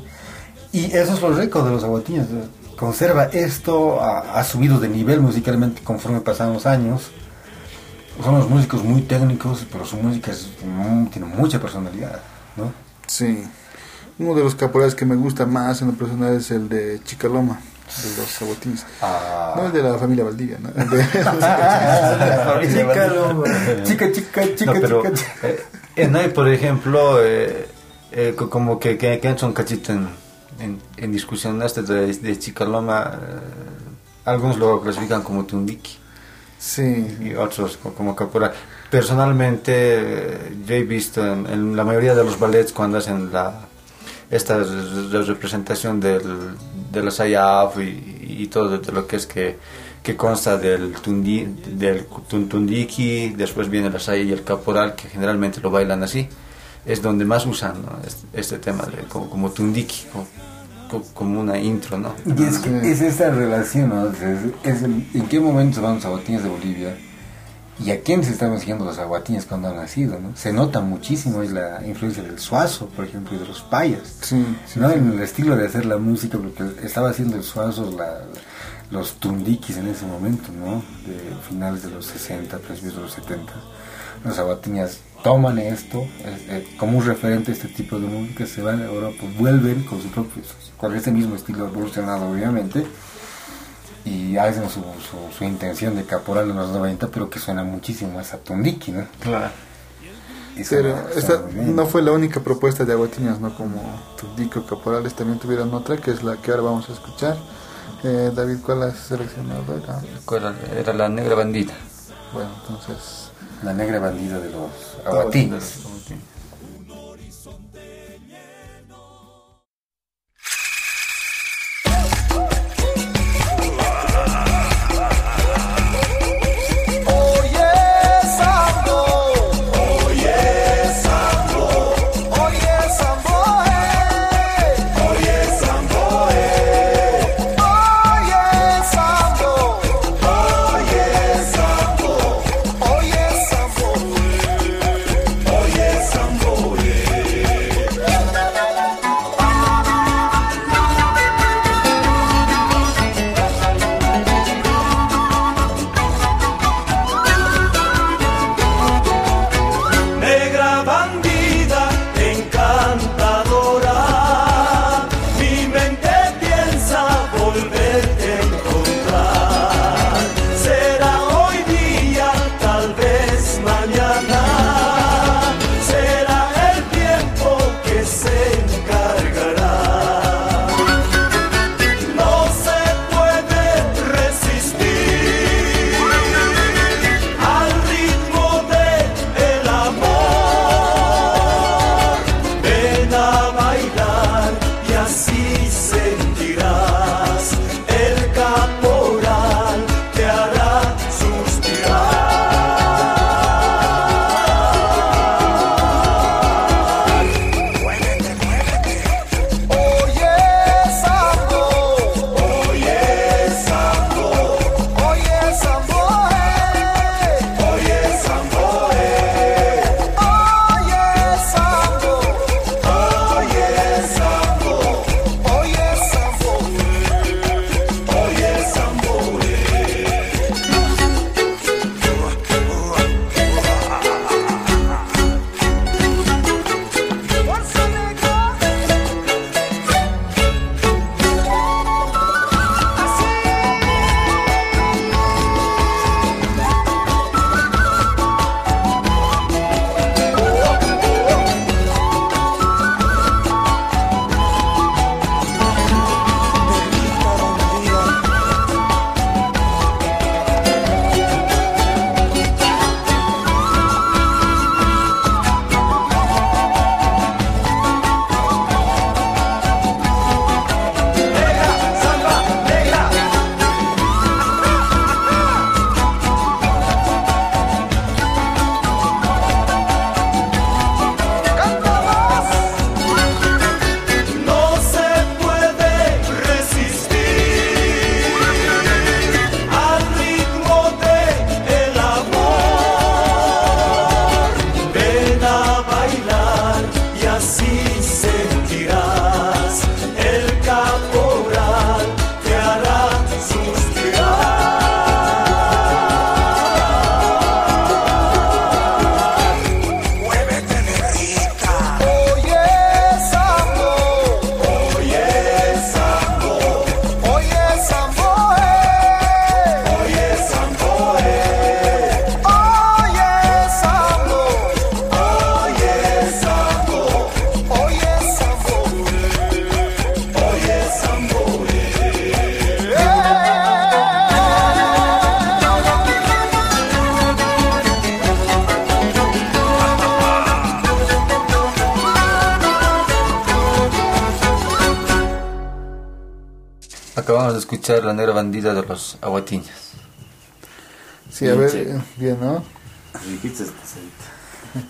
Y eso es lo rico de los aguatiños, conserva esto, ha, ha subido de nivel musicalmente conforme pasan los años, son los músicos muy técnicos, pero su música es, mm, tiene mucha personalidad, ¿no? Sí. Uno de los caporales que me gusta más en lo personal es el de Chicaloma, de los aguatines. Ah. No el de la familia Valdivia, ¿no? De- (laughs) chica, chica, chica, No, pero, chica, chica. eh, eh, no, y por ejemplo, eh, eh, co- como que, que, que entra un cachito en, en, en discusión este de, de Chicaloma, eh, algunos lo clasifican como Tundiki sí. y otros co- como caporal. Personalmente, eh, yo he visto en, en la mayoría de los ballets cuando hacen la esta re- re- representación del, de la Sayaf y, y todo de lo que es que, que consta del, tundi, del tun- tundiki, después viene la saya y el caporal, que generalmente lo bailan así, es donde más usan ¿no? este, este tema de, como, como tundiki, como, co- como una intro, ¿no? Y es que es esta relación, ¿no? Es, es el- en qué momento se van los aguatines de Bolivia y a quién se estaban siguiendo los aguatines cuando han nacido, ¿no? Se nota muchísimo es la influencia del suazo, por ejemplo, y de los payas. Sí, ¿no? En el estilo de hacer la música, porque estaba haciendo el suazo la- los tundikis en ese momento, ¿no? De finales de los 60, principios de los 70. Los aguatines toman esto eh, eh, como un referente a este tipo de música, se van a Europa, vuelven con su propio, con este mismo estilo evolucionado, obviamente, y hacen su, su, su intención de caporal en los 90, pero que suena muchísimo más a tundiki, ¿no? Claro. Pero esta no fue la única propuesta de Aguatiñas, ¿no? Como Tundico Caporales también tuvieron otra, que es la que ahora vamos a escuchar. Eh, David, ¿cuál has seleccionado? Era- Era, era la negra bandita. Bueno, entonces... La negra bandida de los aguatines.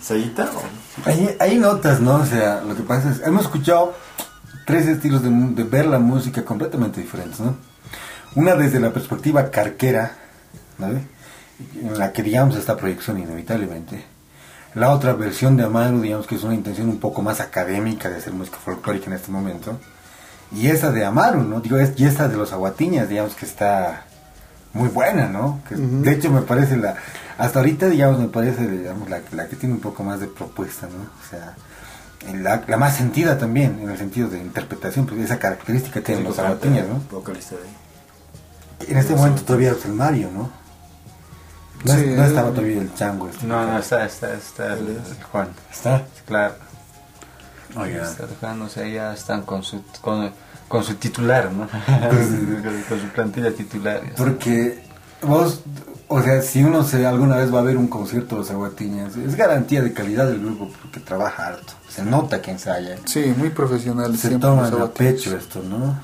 Sayita. Hay, hay notas, ¿no? O sea, lo que pasa es, hemos escuchado tres estilos de, de ver la música completamente diferentes, ¿no? Una desde la perspectiva carquera, ¿no? En la que, digamos, esta proyección inevitablemente. La otra versión de Amaro, digamos, que es una intención un poco más académica de hacer música folclórica en este momento. Y esa de Amaro, ¿no? Digo, es, y esta de los Aguatiñas, digamos, que está muy buena, ¿no? Que, De hecho, me parece la... Hasta ahorita, digamos, me parece, digamos, la, la que tiene un poco más de propuesta, ¿no? O sea, la, la más sentida también, en el sentido de interpretación, porque esa característica tienen los Aguatiñas, ¿no? Vocalista de. En este momento todavía es el Mario, ¿no? No, Sí, no estaba todavía el chango. Este. No, no, está, está, está el, el Juan. ¿Está? Claro. Está Juan, o sea, ya están con su, con, con su titular, ¿no? con, (laughs) con su plantilla titular. Porque vos, o sea, si uno se alguna vez va a ver un concierto de los Aguatiñas, es garantía de calidad del grupo porque trabaja harto. Se nota que ensaya. Sí, muy profesional. Se toman a pecho esto, ¿no?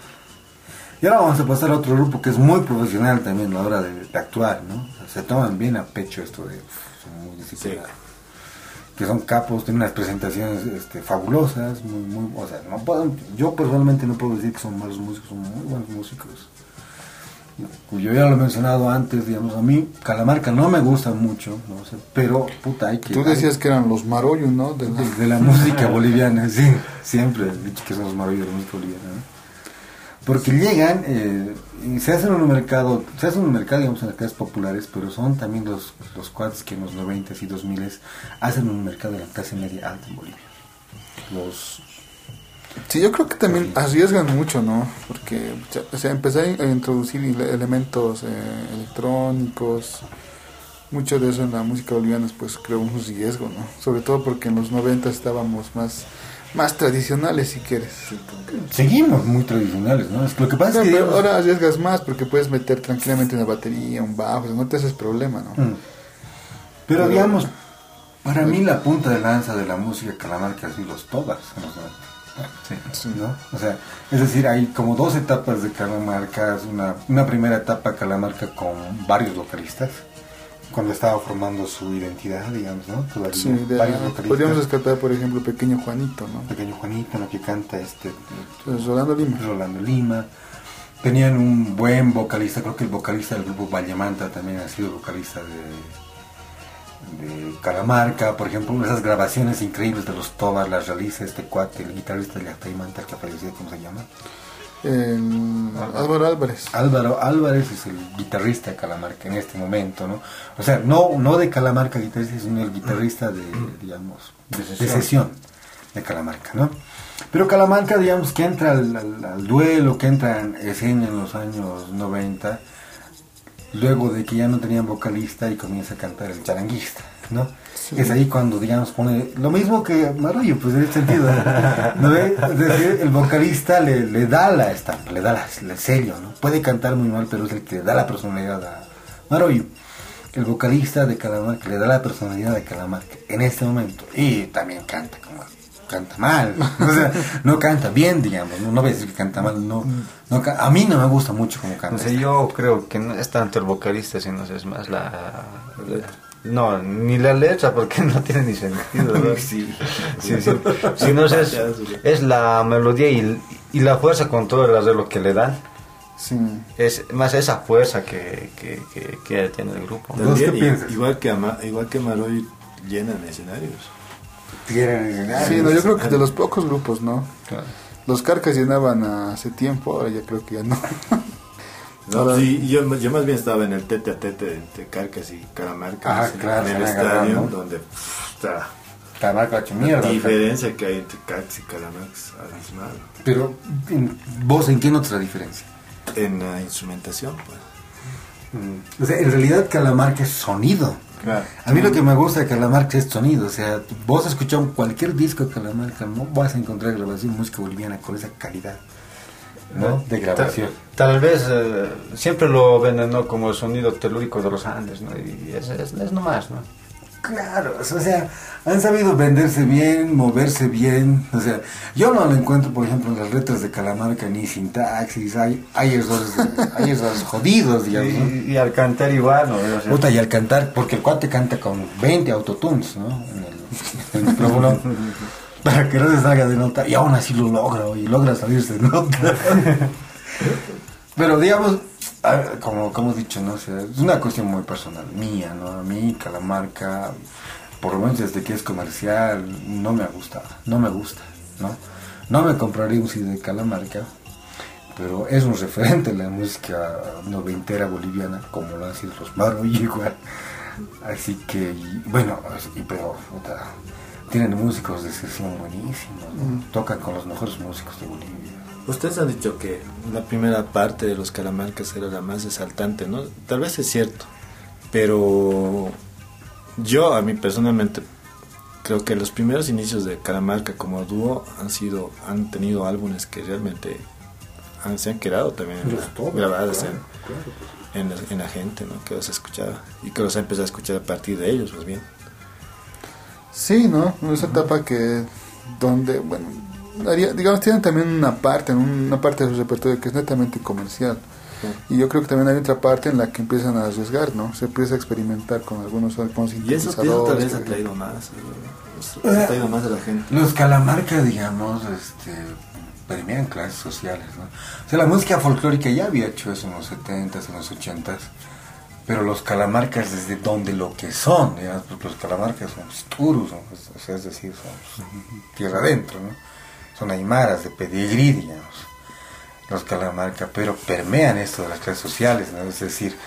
Y ahora vamos a pasar a otro grupo que es muy profesional también a la hora de, de actuar, ¿no? O sea, se toman bien a pecho esto de... uf, son muy disciplinados. Que son capos, tienen unas presentaciones este, fabulosas, muy, muy... O sea, no puedo, yo personalmente no puedo decir que son malos músicos, son muy buenos músicos. Yo ya lo he mencionado antes, digamos, a mí Calamarca no me gusta mucho, no sé, pero puta, hay que... Tú decías que eran los Maroyos, ¿no? De la- de, de la (laughs) música boliviana, sí, siempre he dicho que son los maravillosos de la música boliviana, ¿no? Porque llegan eh, y se hacen un mercado, se hacen un mercado, digamos, en las clases populares, pero son también los, los cuates que en los 90 y 2000 hacen un mercado de la clase media alta en Bolivia. Los, Sí, yo creo que también arriesgan mucho, ¿no? Porque, o sea, empezar a introducir ele- elementos eh, electrónicos, mucho de eso en la música boliviana, pues creo un riesgo, ¿no? Sobre todo porque en los 90 estábamos más, más tradicionales, si quieres. seguimos muy tradicionales, ¿no? Es que lo que pasa No, es que... pero digamos, ahora arriesgas más porque puedes meter tranquilamente una batería, un bajo, o sea, no te haces problema, ¿no? Mm. Pero digamos, para mí la punta de lanza de la música calamarca ha sido los los 90. Sí. ¿no? O sea, es decir, hay como dos etapas de Calamarca, una, una primera etapa Calamarca con varios vocalistas, cuando estaba formando su identidad, digamos, ¿no? Todavía, Sí, de- varios vocalistas. podríamos rescatar, por ejemplo, Pequeño Juanito, ¿no? Pequeño Juanito, lo que canta este Entonces, Rolando Lima. Rolando Lima. Tenían un buen vocalista, creo que el vocalista del grupo Vallemanta también ha sido vocalista de, de Calamarca, por ejemplo, esas grabaciones increíbles de los Tobas las realiza este cuate, el guitarrista de Yactaimanta, el que falleció, ¿cómo se llama? El Álvaro Álvarez. Álvaro Álvarez es el guitarrista de Calamarca en este momento, ¿no? O sea, no, no de Calamarca guitarrista, sino el guitarrista de, digamos, de sesión de, Calamarca, ¿no? Pero Calamarca, digamos, que entra al, al- al duelo, que entra en escena en los años 90, luego de que ya no tenían vocalista y comienza a cantar el charanguista, ¿no? Es ahí cuando, digamos, pone lo mismo que Marullo, pues en este sentido, ¿no? Es decir, el vocalista le, le da la estampa, le da la- el sello, ¿no? Puede cantar muy mal, pero es el que le da la personalidad a Marullo. El vocalista de Calamarca le da la personalidad a Calamarca en este momento. Y también canta como canta mal. (laughs) O sea, no canta bien, digamos. No, no voy a decir que canta mal. No, no ca- a mí no me gusta mucho como canta. No sé, yo creo que no es tanto el vocalista, sino es más la... la- no, ni la letra, porque (laughs) no tiene ni sentido. ¿no? (laughs) Sí. Sí, sí. Sino es, es la melodía y, y la fuerza con todo el arreglo que le dan. Sí. Es más esa fuerza que, que, que, que tiene el grupo. ¿no? ¿Vos qué También, igual que Ama- igual que Maroy llenan escenarios. Tienen- Sí, no, yo creo que de los pocos grupos, ¿no? Claro. Los Carcas llenaban hace tiempo, ahora ya creo que ya no. No, Ahora- sí, yo, yo más bien estaba en el tete a tete entre Carcas y Calamarca. Ah, en- claro, en el estadio, ¿no? donde pff, está Calamarca hecho la mierda. diferencia que hay entre Carcas y Calamarca es abismal. Pero, en- ¿vos en qué notas la diferencia? En la instrumentación, pues. O sea, en realidad Calamarca es sonido. Claro. A mí lo que me gusta de Calamarca es sonido. O sea, vos escuchas cualquier disco de Calamarca, no vas a encontrar grabación de música boliviana con esa calidad. ¿no? De grabación. Tal, tal vez eh, siempre lo ven ¿no? como el sonido telúrico de los Andes, ¿no? Y es, es, es nomás, ¿no? Claro, o sea, han sabido venderse bien, moverse bien. O sea, yo no lo encuentro, por ejemplo, en las letras de Calamarca ni sintaxis. Hay, hay errores, de- hay errores jodidos, digamos. ¿no? Y, y al cantar igual, ¿no? O sea, Puta, y al cantar, porque el cuate canta con 20 autotunes, ¿no? En el, en el (laughs) para que no se salga de nota, y aún así lo logra, y logra salirse de nota. (laughs) Pero digamos, ah, como, como he dicho, ¿no? O sea, es una cuestión muy personal, mía, ¿no? A mí, Calamarca, por lo menos desde que es comercial, no me gusta, no me gusta, ¿no? No me compraría un CD de Calamarca, pero es un referente en la música noventera boliviana, como lo han sido los Maro y igual. Así que, y- bueno, y, pero tienen músicos de sesión buenísimos, ¿no? tocan con los mejores músicos de Bolivia. Ustedes han dicho que la primera parte de los Calamarcas era la más exaltante, ¿no? Tal vez es cierto, pero yo a mí personalmente creo que los primeros inicios de Calamarca como dúo han sido han tenido álbumes que realmente han- se han quedado también en en, en, la- en la gente, ¿no? Que los escuchaba y que los empecé a escuchar a partir de ellos, más bien. Sí, ¿no? Esa etapa que donde, bueno, haría- digamos, tienen también una parte, una parte de su repertorio que es netamente comercial. Y yo creo que también hay otra parte en la que empiezan a arriesgar, ¿no? Se empieza a experimentar con algunos con Y eso, eso tal vez ha traído más, eh, ha traído más a la gente. Los Calamarca, digamos, este, permean clases sociales, ¿no? O sea, la música folclórica ya había hecho eso en los 70s, en los 80s, pero los Calamarcas desde donde lo que son, digamos, porque los Calamarcas son turus, son, o sea, es decir, son tierra adentro, ¿no? Son aymaras de pedigrí, digamos, los Calamarca, pero permean esto de las clases sociales. Es decir,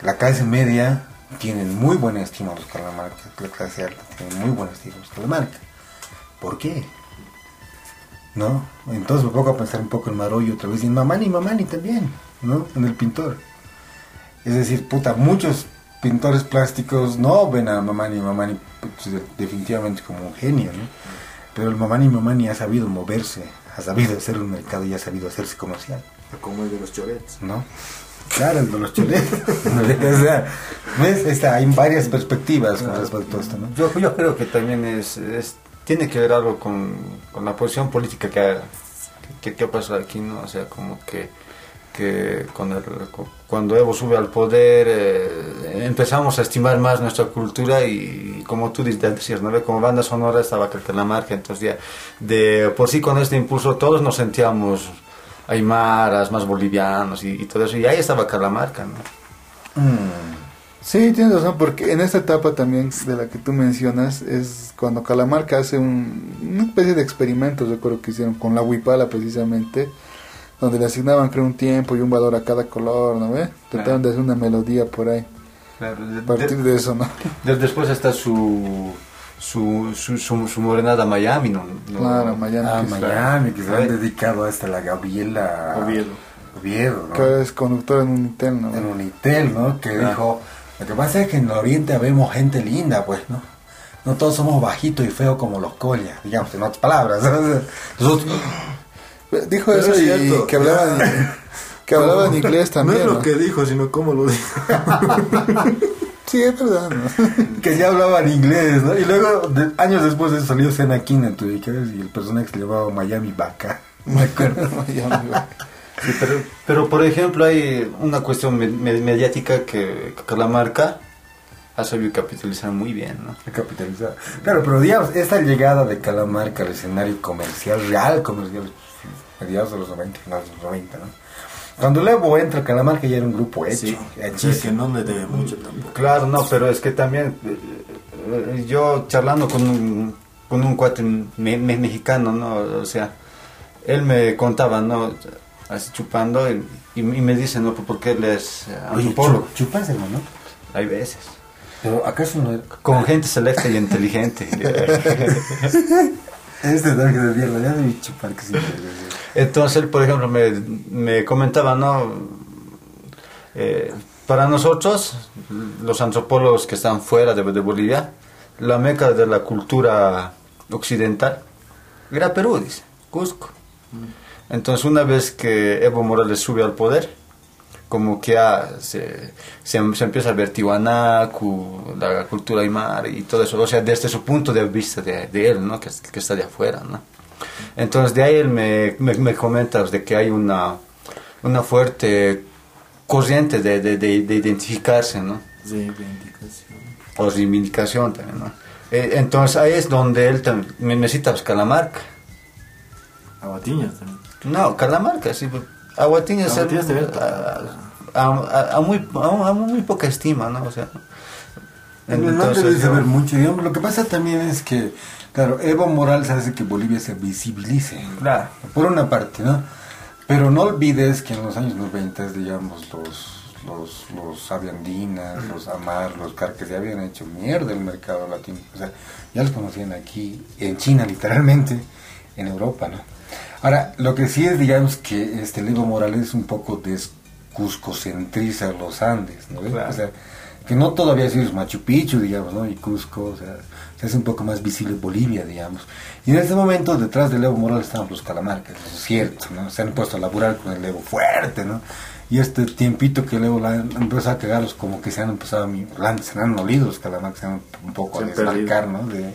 la clase media tienen muy buena estima los Calamarca, la clase alta tiene muy buena estima los Calamarca. ¿Por qué? ¿No? Entonces me pongo a pensar un poco en Marollo otra vez y en Mamani, Mamani también, ¿no? En el pintor. Es decir, puta, muchos pintores plásticos no ven a Mamani, Mamani pues, de- definitivamente como un genio, ¿no? Pero el Mamani, Mamani ha sabido moverse, ha sabido hacer un mercado y ha sabido hacerse comercial, Como el de los cholets. ¿no? Claro, el de los choletes. (laughs) o sea, ¿ves? Esta- hay varias perspectivas con respecto a esto, ¿no? Yo, yo creo que también es, es- tiene que ver algo con, con la posición política que ha, que, que ha pasado aquí, ¿no? O sea, como que, que con el- cu- cuando Evo sube al poder eh, empezamos a estimar más nuestra cultura y, como tú dices, ¿no? Como banda sonora estaba Calamarca, entonces ya de por sí con este impulso todos nos sentíamos aymaras, más bolivianos y, y todo eso, y ahí estaba Calamarca, ¿no? Mm. Sí, tienes razón, porque en esta etapa también de la que tú mencionas es cuando Calamarca hace un, una especie de experimentos, recuerdo que hicieron con la huipala precisamente, donde le asignaban creo un tiempo y un valor a cada color, ¿no ve? Trataron de hacer una melodía por ahí, a partir de eso, ¿no? De- Después está su su, su, su, su morenada Miami, ¿no? No- Claro, Miami. Ah, que Miami, que se han dedicado hasta la Gabriela Oviedo. Oviedo, ¿no? que es conductor en un Intel, ¿no? En Unitel, ¿no? Que Ah. dijo, lo que pasa es que en el Oriente vemos gente linda, pues, ¿no? No todos somos bajitos y feos como los collas, digamos, en otras palabras. (laughs) Nosotros, Dijo Pero eso es y cierto. que hablaban, que hablaban inglés también, No es ¿no? lo que dijo, sino cómo lo dijo. (laughs) Sí, es verdad, ¿no? (laughs) que ya hablaban inglés, ¿no? Y luego, de- años después de eso salió en Twitter y el personaje se llamaba Miami Vaca. (laughs) Me acuerdo. Sí, pero, pero por ejemplo hay una cuestión me- me- mediática que, que la marca ha sabido capitalizar muy bien, ¿no? capitalizar. Claro, pero digamos, esta llegada de Calamarca al escenario comercial, real comercial, mediados de los 90, finales de los 90, ¿no? Cuando Levo entra, Calamarca ya era un grupo hecho, Sí, hechísimo. que no le debe mucho tampoco. Claro, no, pero es que también eh, eh, yo charlando con un, con un cuate me- me- mexicano, ¿no? O sea, él me contaba, ¿no? Así chupando y, me dice, ¿no? ¿Por qué él es eh, Oye, chupas, hermano. Hay veces. Pero acaso no era... Con gente selecta y inteligente. (laughs) Este tanque de mierda, ya debí chupar que sí. Entonces él, por ejemplo, me, me comentaba, ¿no? Eh, para nosotros, los antropólogos que están fuera de, de Bolivia, la meca de la cultura occidental era Perú, dice, Cusco. Entonces una vez que Evo Morales sube al poder, como que ya se, se, se empieza a ver Tiwanaku, la cultura aymara y todo eso, o sea, desde su punto de vista de, de él, ¿no? Que, que está de afuera, ¿no? Entonces de ahí él me, me, me comenta de que hay una, una fuerte corriente de, de, de, de identificarse, ¿no? Reivindicación. O reivindicación también, ¿no? Eh, entonces ahí es donde él tam- me necesita pues, Calamarca. También. No, Calamarca, sí. Aguatiña es Aguatiñas el- a, a- a muy, a, muy poca estima, ¿no? O sea, En el norte debe saber mucho. digamos, lo que pasa también es que, claro, Evo Morales hace que Bolivia se visibilice. Claro. Por una parte, ¿no? Pero no olvides que en los años 90, digamos, los, los, los aviandinas, los amar, los carques ya habían hecho mierda el mercado latino. O sea, ya los conocían aquí, en China literalmente, en Europa, ¿no? Ahora, lo que sí es, digamos, que este Evo Morales un poco descuscocentriza los Andes, ¿no? Claro. O sea, que no todavía sido Machu Picchu, digamos, ¿no? Y Cusco, o sea, se hace un poco más visible Bolivia, digamos. Y en este momento detrás del Evo Morales estaban los Calamarcas, eso es cierto, ¿no? Se han puesto a laburar con el Evo fuerte, ¿no? Y este tiempito que el Evo la han empezado a cagarlos, como que se han empezado a, se han olido los Calamarcas, se han un poco Se a desmarcar, ¿no? De,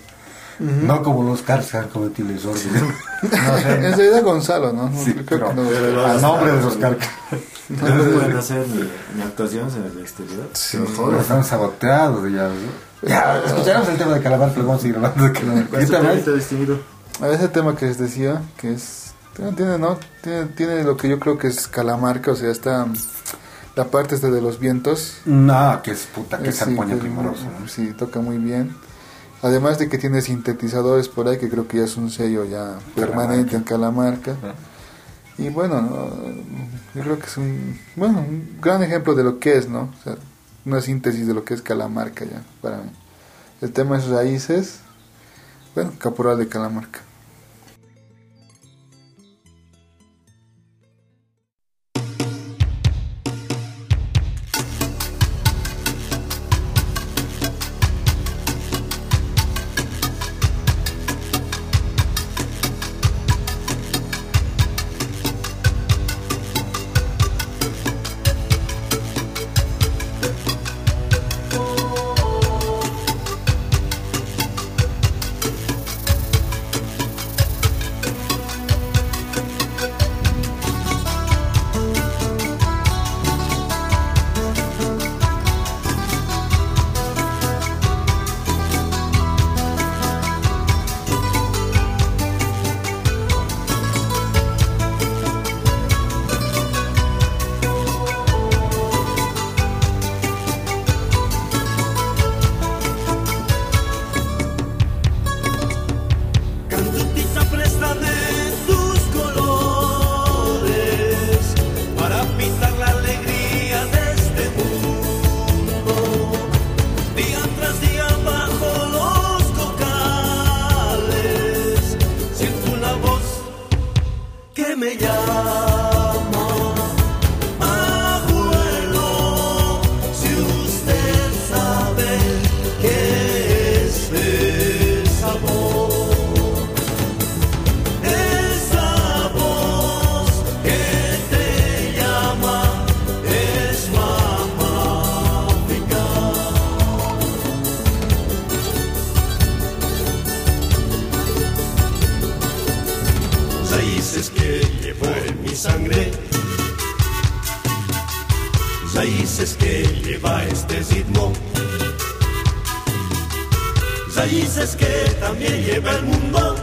No como los Cars han cometido el desorden. (laughs) No sé, (laughs) En realidad Gonzalo, ¿no? Sí, creo pero- que no. pero- a nombre de los Cars. No pueden hacer ni, ni actuaciones en el exterior. Sí. Pero joder. Están saboteados, digamos. ¿no? Ya, escucharemos el tema de Calamar, pero vamos a seguir hablando de Calamar. ¿Cuál es tu Ahorita temita más- distinguido? A ese tema que les decía, que es. Tiene, ¿no? Tiene, tiene lo que yo creo que es Calamarca, o sea, está. La parte esta de los vientos. No, que es puta, que Eh, se sí, pone que es primoroso. muy- ¿no? Sí, toca muy bien. Además de que tiene sintetizadores por ahí, que creo que ya es un sello ya permanente en Calamarca. Y bueno, ¿no? yo creo que es un, bueno, un gran ejemplo de lo que es, ¿no? O sea, una síntesis de lo que es Calamarca ya, para mí. El tema es raíces, bueno, Caporal de Calamarca. Lleva este ritmo, raíces que también lleva el mundo.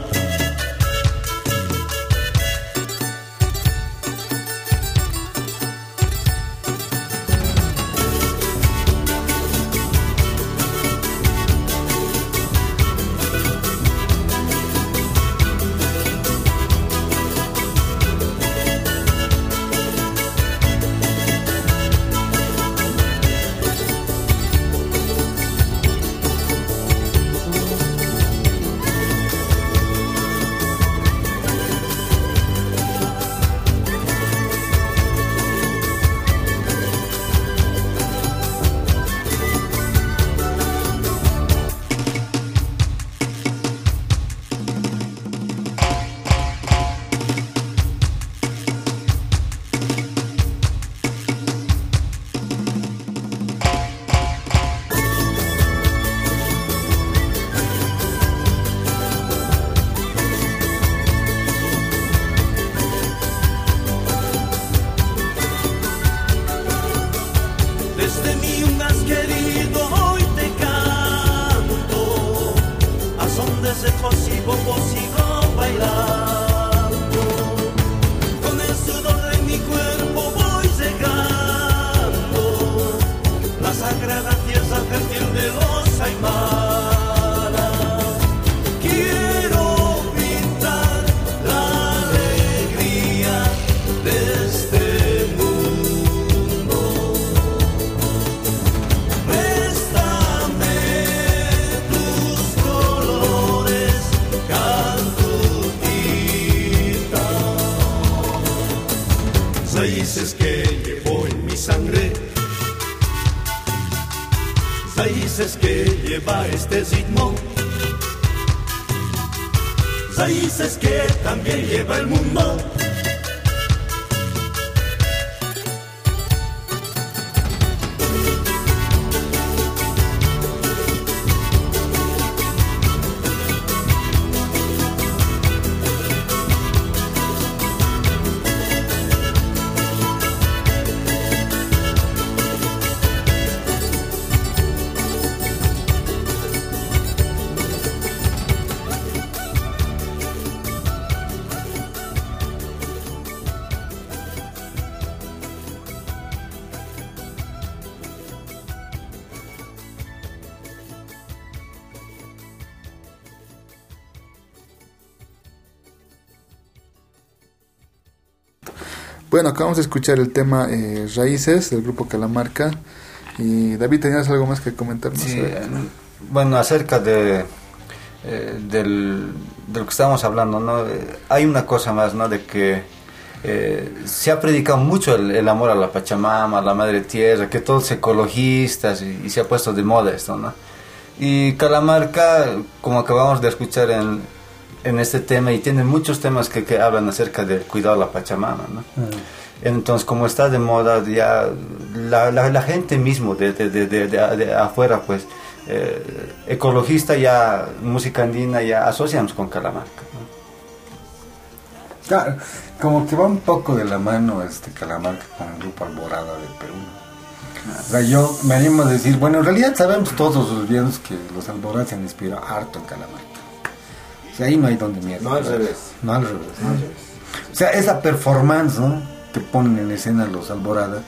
Acabamos de escuchar el tema eh, Raíces del grupo Calamarca. Y David, ¿tenías algo más que comentarnos? Sí, eh, bueno, acerca de, eh, del, de lo que estábamos hablando, ¿no? Hay una cosa más, ¿no? De que eh, se ha predicado mucho el, el amor a la Pachamama, a la Madre Tierra, que todos ecologistas y, y se ha puesto de moda esto, ¿no? Y Calamarca, como acabamos de escuchar en, en este tema, y tiene muchos temas que, que hablan acerca del cuidado de la Pachamama, ¿no? Entonces, como está de moda, ya la, la, la gente mismo de, de, de, de, de- de afuera, pues, eh, ecologista ya, música andina ya asociamos con Calamarca. ¿no? Claro, como que va un poco de la mano este Calamarca con el grupo Alborada de Perú. O sea, yo me animo a decir, bueno, en realidad sabemos todos los bienes que los Alboradas se han inspirado harto en Calamarca. Sea, ahí no hay donde mierda. No al revés. No al revés. O sea, esa performance, ¿no? Que ponen en escena los Alborada,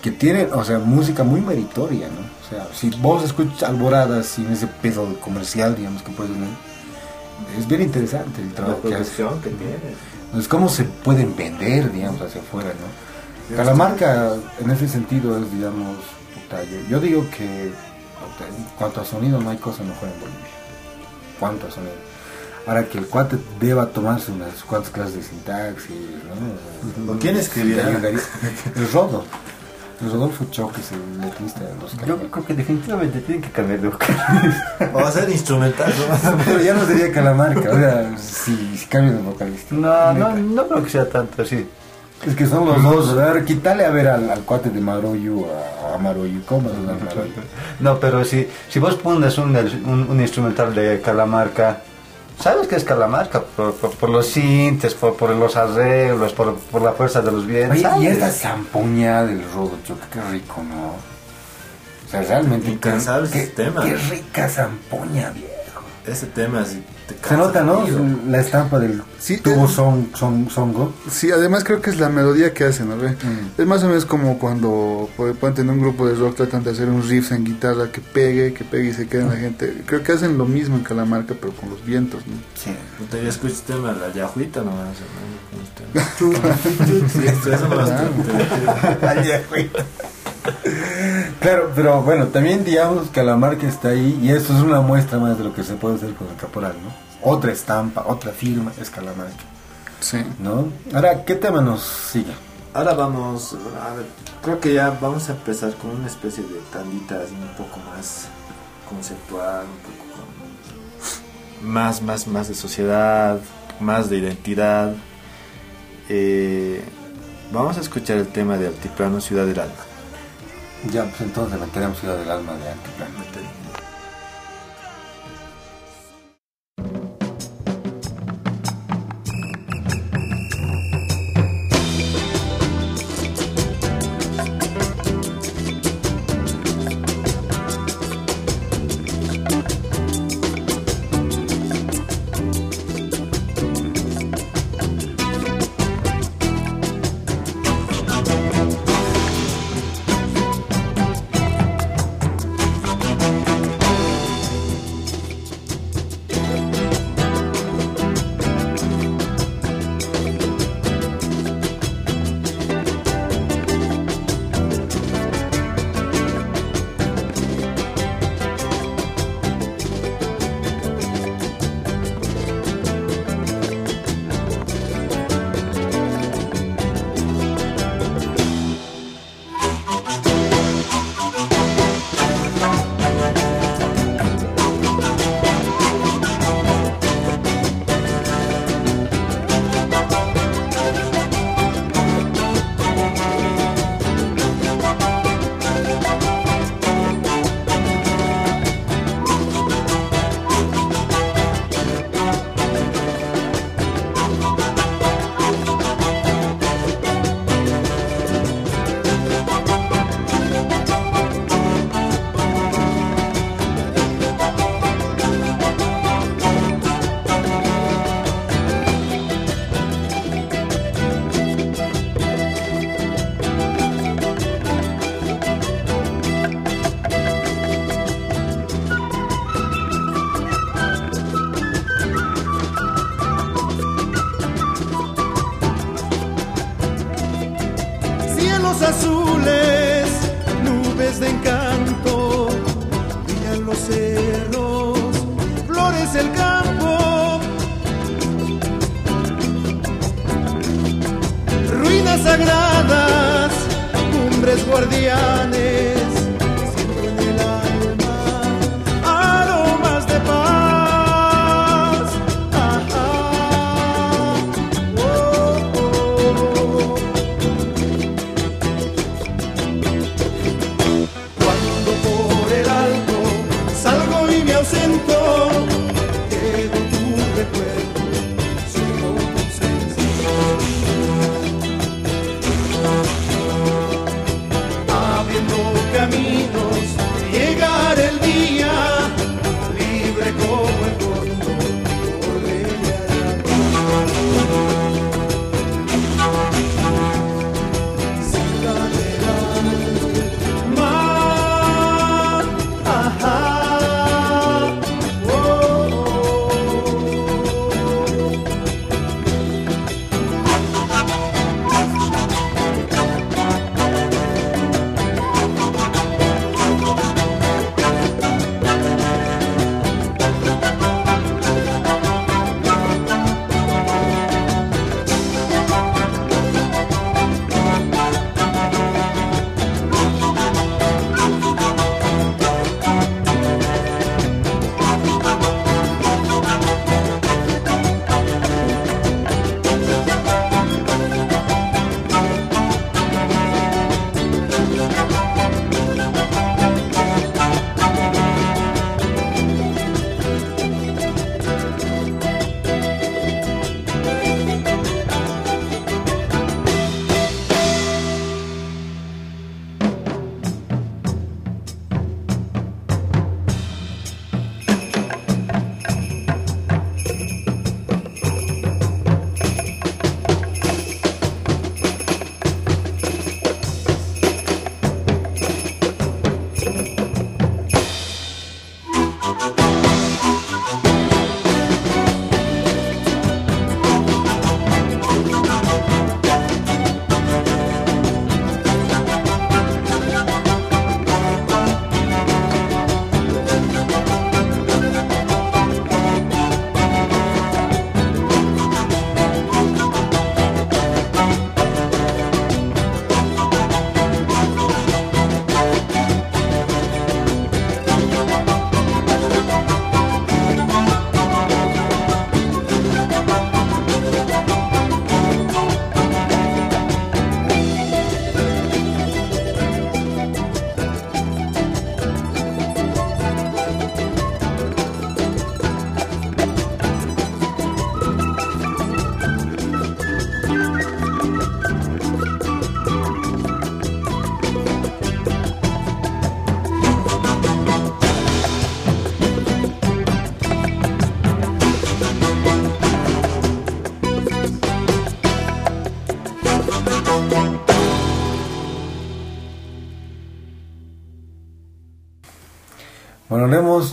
que tienen, o sea, música muy meritoria, ¿no? O sea, si vos escuchas Alborada sin ese peso comercial, digamos, que puedes tener, es bien interesante el La trabajo que hacen. que tiene. Entonces, cómo se pueden vender, digamos, hacia afuera, ¿no? Calamarca, en ese sentido, es, digamos, puta, yo, yo digo que puta, en cuanto a sonido no hay cosa mejor en Bolivia. Cuanto a sonido. Ahora que el cuate deba tomarse unas cuantas clases de sintaxis, ¿no? ¿Con quién escribirá? El Rodo. El Rodolfo Choque es el letrista de los Yo creo que definitivamente tienen que cambiar de (laughs) O va a ser instrumental. ¿no? Pero ya no sería Calamarca, o sea, si, si cambian de vocalista. No, no, no creo que sea tanto así. Es que son los dos. A ver, quítale a ver al, al cuate de Maroyu, a, a Maroyu. ¿Cómo es Maroyu? No, pero si, si vos pones un, un, un instrumental de Calamarca, ¿sabes qué es Calamarca? Por, por, por los sintes, por, por los arreglos, por, por la fuerza de los vientos. Oye, ¿sabes? y esta zampoña del rodo, choque, qué rico, ¿no? O sea, realmente. Incansables qué, temas. Qué rica zampoña, viejo. Ese tema así te Se nota, ¿no? La estampa del Sí, eh. son, son, songo. Sí, además creo que es la melodía que hacen, ¿no? ve? Es más o menos como cuando pu- pueden tener un grupo de rock, tratan de hacer un riff en guitarra que pegue, que pegue y se quede en la gente. Creo que hacen lo mismo en Calamarca, pero con los vientos, ¿no? Sí. Escucho este tema, la yajuita nomás. esto- te- Claro, pero bueno, también digamos que la marca está ahí y eso es una muestra más de lo que se puede hacer con el caporal, ¿no? Otra estampa, otra firma es Calamarca, Sí. ¿no? Ahora, ¿qué tema nos sigue? Ahora vamos, a ver, creo que ya vamos a empezar con una especie de tandita así un poco más conceptual, un poco con más, más, más de sociedad, más de identidad. Eh, vamos a escuchar el tema de Altiplano, Ciudad del Alma. Ya, pues entonces meteremos Ciudad del Alma de Altiplano.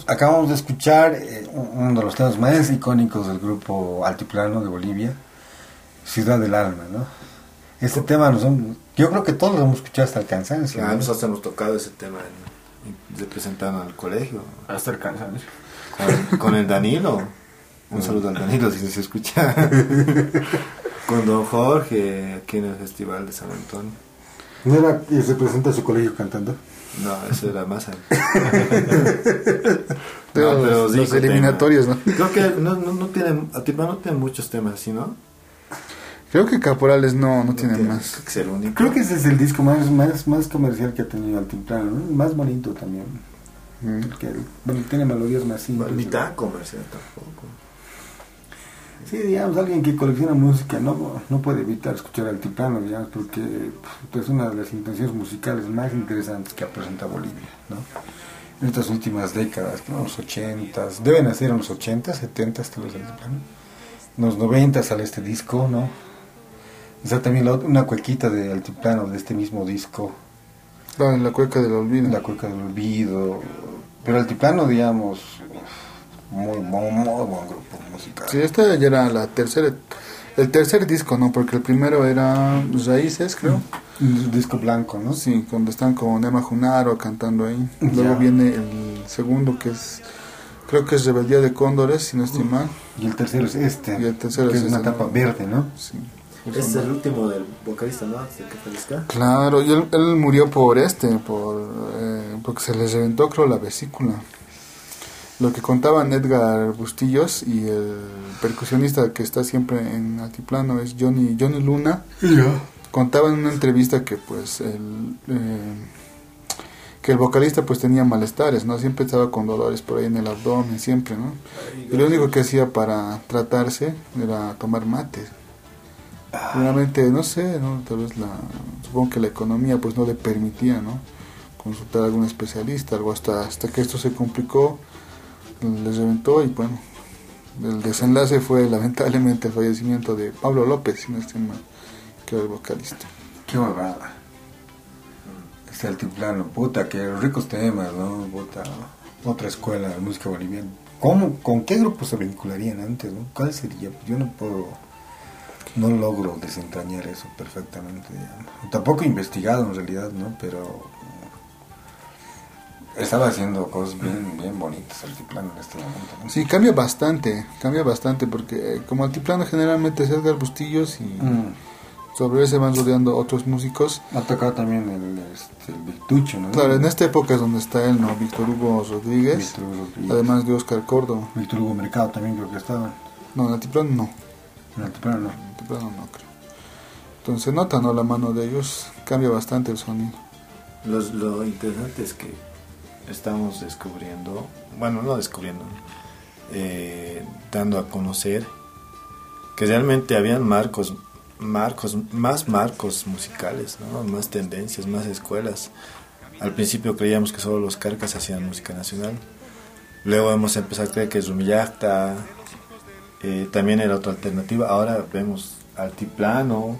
Acabamos de escuchar eh, uno de los temas más icónicos del grupo Altiplano de Bolivia, Ciudad del Alma, ¿no? Este tema nos han- yo creo que todos lo hemos escuchado hasta el cansancio. ¿no? nosotros hemos tocado ese tema en, en- representando al colegio. Hasta el cansancio. Con, con el Danilo. Un saludo al Danilo si se escucha. (laughs) con don Jorge aquí en el Festival de San Antonio. ¿No era que se presenta a su colegio cantando? No, eso era más (laughs) antes. (laughs) Pero No, los rico tema. eliminatorios, ¿no? Creo que no, no, no tiene, no tiene muchos temas así, ¿no? Creo que Caporales no, no tiene Tiene más. que ser único. Creo que ese es el disco más, más, más comercial que ha tenido Altiplano, ¿no? Más bonito también. Mm. Porque, bueno, tiene melodías más simples. Ni tan comercial tampoco. Sí, digamos, alguien que colecciona música no, no puede evitar escuchar Altiplano, digamos, porque pues, es una de las intenciones musicales más interesantes que ha presentado Bolivia, ¿no? En estas últimas décadas, ¿no? Los 80 deben ser en los 80 70 los Altiplano. En los 90 sale este disco, ¿no? Está también la una cuequita de Altiplano de este mismo disco, Claro, en la cueca del olvido. La Cueca del Olvido. Pero Altiplano, digamos, muy, muy, muy buen grupo musical. Sí, esta ya era la tercera, el tercer disco, ¿no? Porque el primero era Raíces, creo. Un disco blanco, ¿no? Sí, donde están con Emma Junaro cantando ahí. Luego Ya. viene el segundo que es, creo que es Rebeldía de Cóndores, si no estoy mal. Y el tercero es este. Y el tercero que es es una tapa ¿no? verde, ¿no? Sí. Es el último del vocalista, ¿no? Que. Claro, y él, él murió por este, por eh, porque se le reventó creo la vesícula. Lo que contaban Edgar Bustillos y el percusionista que está siempre en altiplano es Johnny Johnny Luna. Contaba en una entrevista que pues el eh, que el vocalista pues tenía malestares, ¿no? Siempre estaba con dolores por ahí en el abdomen, siempre, ¿no? Y lo único que hacía para tratarse era tomar mates. Realmente, no sé, ¿no? Tal vez la, supongo que la economía pues no le permitía, ¿no? Consultar a algún especialista, algo hasta, hasta que esto se complicó, les reventó y bueno, el desenlace fue lamentablemente el fallecimiento de Pablo López, si no estoy mal, que era el vocalista. Qué babada. Este altiplano, puta, que ricos temas, ¿no? Otra escuela de música boliviana. ¿Cómo, ¿Con qué grupo se vincularían antes? ¿Cuál sería? Yo no puedo, no logro desentrañar eso perfectamente. Tampoco he investigado en realidad, ¿no? Pero estaba haciendo cosas bien, bien bonitas altiplano en este momento, ¿no? Sí, cambia bastante, cambia bastante porque eh, como altiplano generalmente es Edgar Bustillos y Mm. sobre él se van rodeando otros músicos. Ha tocado también el, este, el Victucho, ¿no? Claro, en esta época es donde está él, ¿no? Víctor Hugo Rodríguez, Víctor Hugo Rodríguez. además de Oscar Córdoba. Víctor Hugo Mercado también creo que estaba. No, en altiplano no. En altiplano no. En altiplano no creo. Entonces nota, ¿no? La mano de ellos cambia bastante el sonido. Los- lo interesante es que estamos descubriendo, bueno, no descubriendo, eh, dando a conocer que realmente habían marcos, marcos, más marcos musicales, ¿no? más tendencias, más escuelas. Al principio creíamos que solo los carcas hacían música nacional. Luego hemos empezado a creer que Rumillacta eh, también era otra alternativa. Ahora vemos Altiplano,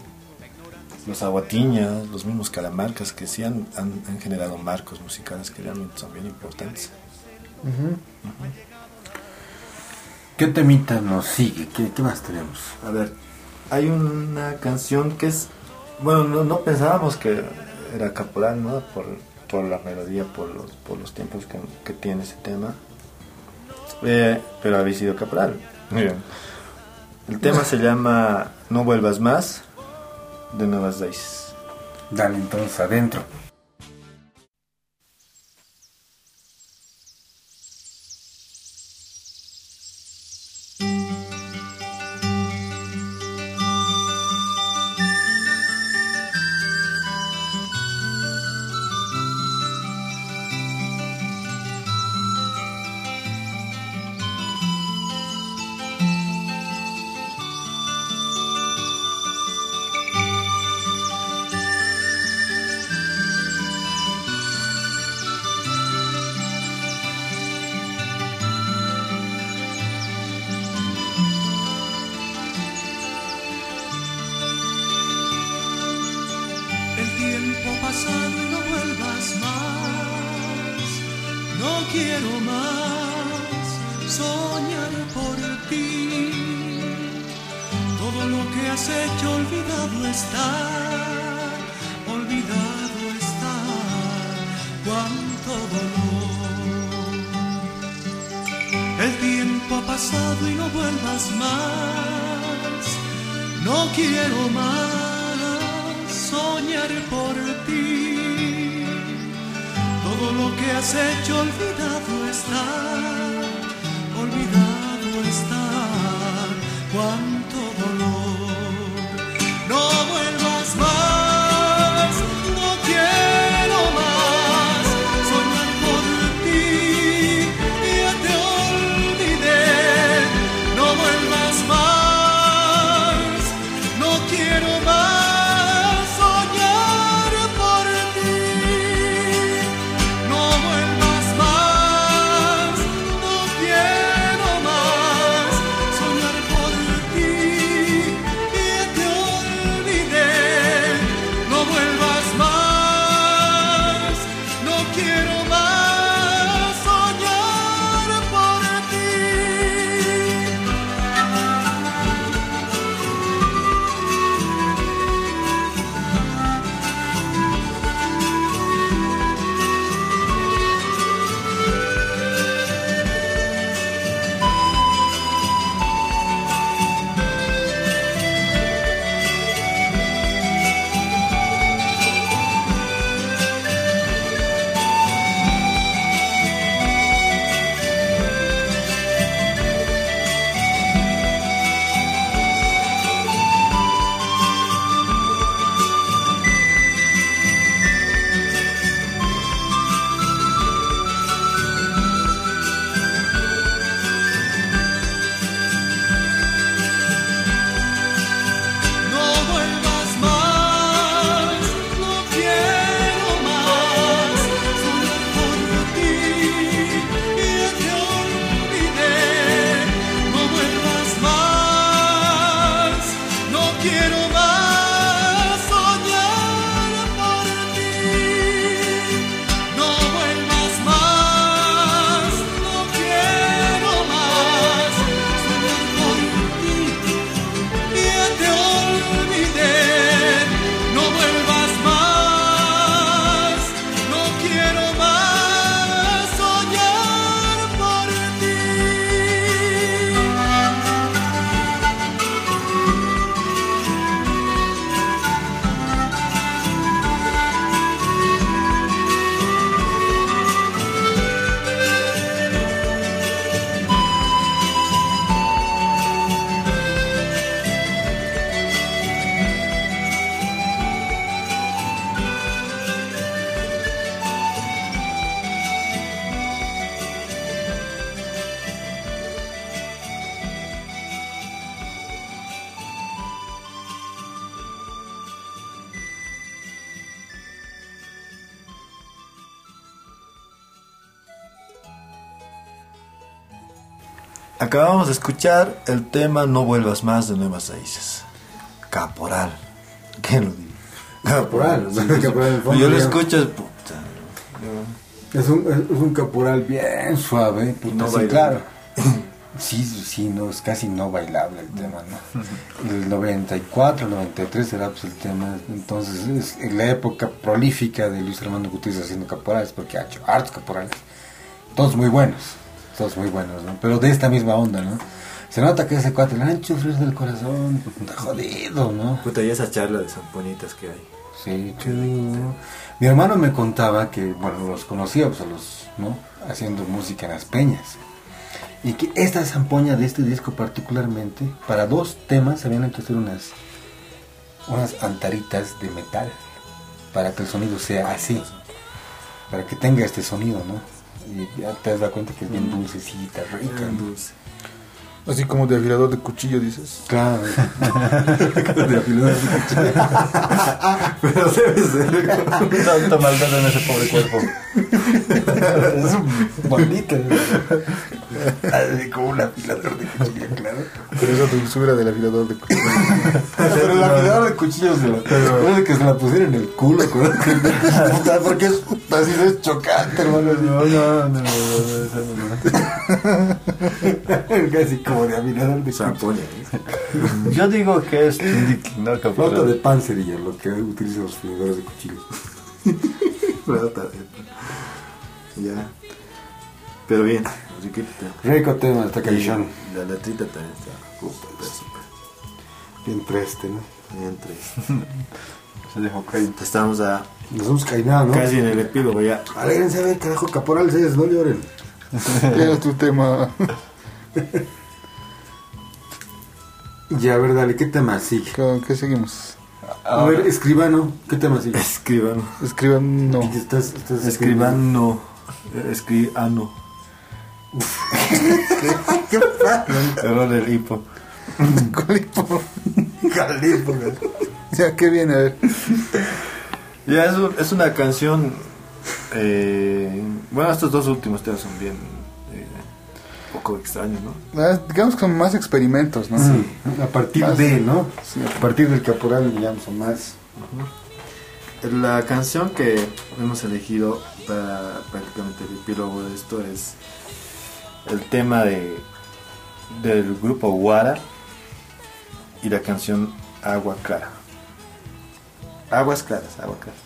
los aguatiñas, los mismos calamarcas que sí han, han- han generado marcos musicales que realmente son bien importantes. ¿Qué temita nos sigue? ¿Qué, qué más tenemos? A ver, hay una canción que es, bueno, no, no pensábamos que era caporal, ¿no? Por, por la melodía, por los, por los tiempos que, que tiene ese tema. Eh, pero había sido caporal. Miren. El tema se llama No vuelvas más de Nuevas Raíces. Dale entonces adentro. Cuánto Escuchar el tema No vuelvas más de Nuevas Raíces. Caporal. ¿Qué lo digo? Caporal, fondo, Yo lo escucho, puta. Es un, es un caporal bien suave, puta, no sí, claro. (coughs) Sí, sí, no, es casi no bailable el tema, ¿no? El 94, 93 era pues el tema, entonces es en la época prolífica de Luis Armando Gutiérrez haciendo caporales, porque ha hecho hartos caporales, todos muy buenos, todos muy buenos, ¿no? Pero de esta misma onda, ¿no? Se nota que ese cuate le han sufrir del corazón, puta, jodido, ¿no? Puta, y esa charla de zamponitas que hay. Sí, chulo. Mi hermano me contaba que, bueno, los conocía pues, a los, ¿no? Haciendo música en las peñas. Y que esta zampoña de este disco particularmente, para dos temas habían hecho hacer unas, unas antaritas de metal, para que el sonido sea así, para que tenga este sonido, ¿no? Y ya te das cuenta que es bien dulcecita, rica. ¿no? Así como de afilador de cuchillo, dices. Claro. (laughs) de afilador de cuchillo. (laughs) Pero debe ser. Tanta maldad en ese pobre cuerpo. es un bonito. Así como un afilador de cuchillo, claro. Pero esa dulzura del afilador de cuchillo. Pero el afilador de cuchillos se lo, parece que se la pusieron en el culo, ¿no? Puta, porque es así es chocante, hermano. No, no, no, no, no, (laughs) Casi como de. Zampoña. ¿eh? (laughs) Yo digo que es Tindik, (laughs) no de panzería, lo que utilizan los afiladores de cuchillos. (laughs) Flauta de- Ya. Pero bien. Rico tema, esta canción. La letrita también está. Puta. Bien preste, ¿no? Bien triste. Se dejó caer. Estamos a Nos hemos caído, ¿no? casi en el epílogo ya. Alégrense a ver, carajo, caporal, es, no lloren. Era tu tema. Ya, a ver, dale, ¿qué tema sigue? ¿Con qué seguimos? A ver, escribano, ¿qué tema sigue? Escribano. Escriban no. ¿Qué estás, estás Escribano. Escribano. (laughs) ¿Qué pasa? Error del hipo. Colipo. Calipo, Ya, ¿qué viene? A ver. Ya, es, un- es una canción. eh, bueno, estos dos últimos temas son bien. Poco extraños, ¿no? Ah, Digamos que son más experimentos, ¿no? A partir Más. de, ¿no? A partir del caporal, digamos, o más. La canción que hemos elegido para prácticamente el epílogo de esto es el tema de del grupo Guara y la canción Agua Clara. Aguas claras, agua clara.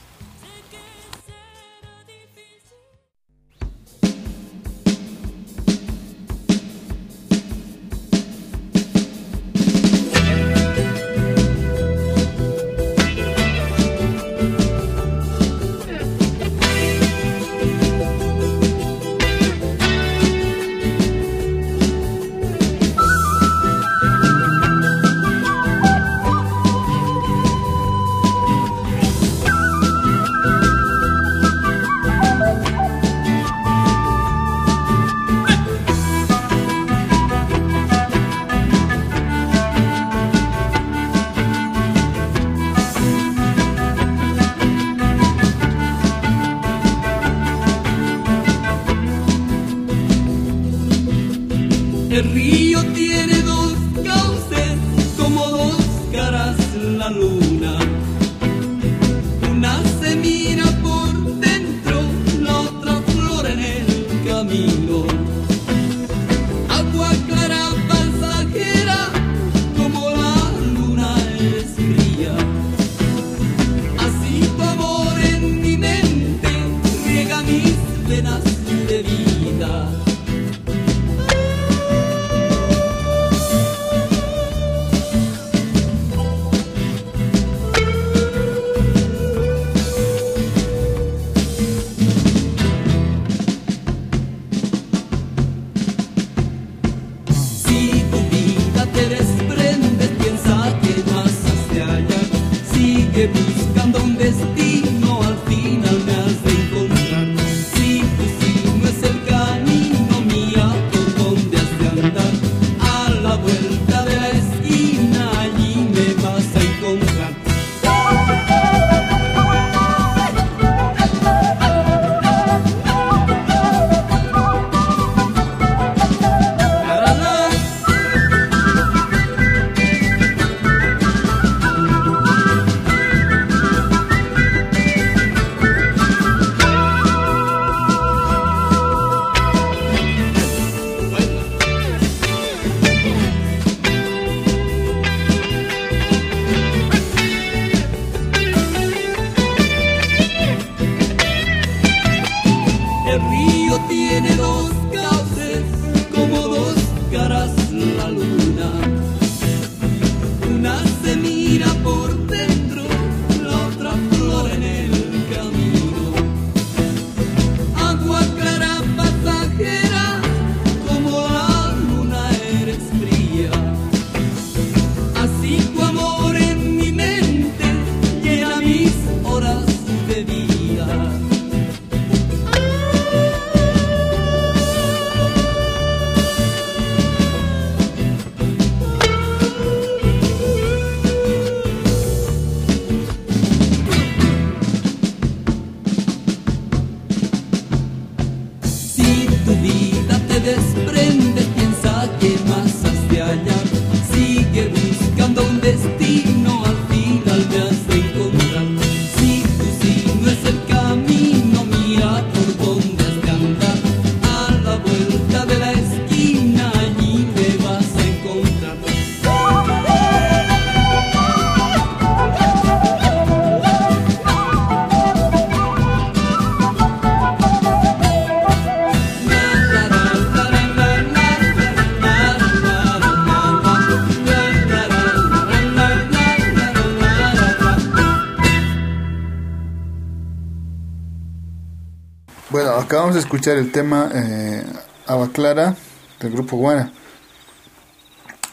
Acabamos de escuchar el tema eh, Agua Clara del grupo Guara.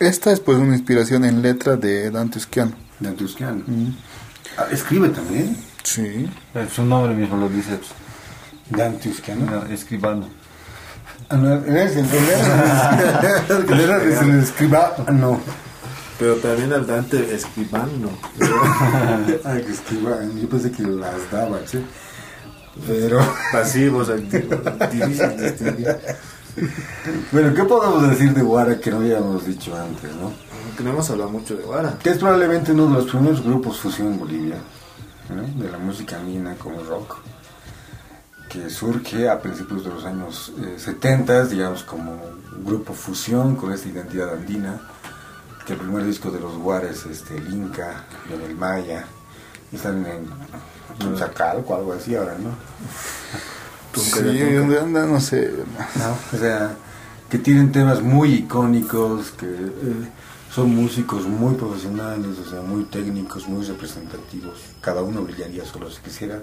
Esta es pues una inspiración en letra de Dante Usquiano. De Tuscano. Ah, escribe también. Sí. Eh, Su nombre mismo lo dice. pues, Dante Usquiano. no, escribano. Ah, no, eres (laughs) el el era es el escriba. ah, No. Pero también al Dante escribano. (laughs) Ah, que escriba. Yo pensé que las daba, ¿sí? Pero. (laughs) Pasivos, (laughs) activos. Bueno, ¿qué podemos decir de Guara que no habíamos dicho antes, no? Aunque no hemos hablado mucho de Guara. Que es probablemente uno de los primeros grupos fusión en Bolivia, ¿no? de la música andina como rock, que surge a principios de los años eh, 70, digamos como un grupo fusión con esta identidad andina, que el primer disco de los Guares, este, el Inca, el Maya, están en Chuchacalco, algo así ahora, ¿no? Sí, ¿dónde anda? No sé. O sea, que tienen temas muy icónicos, que eh, son músicos muy profesionales, o sea, muy técnicos, muy representativos. Cada uno brillaría solo si quisiera.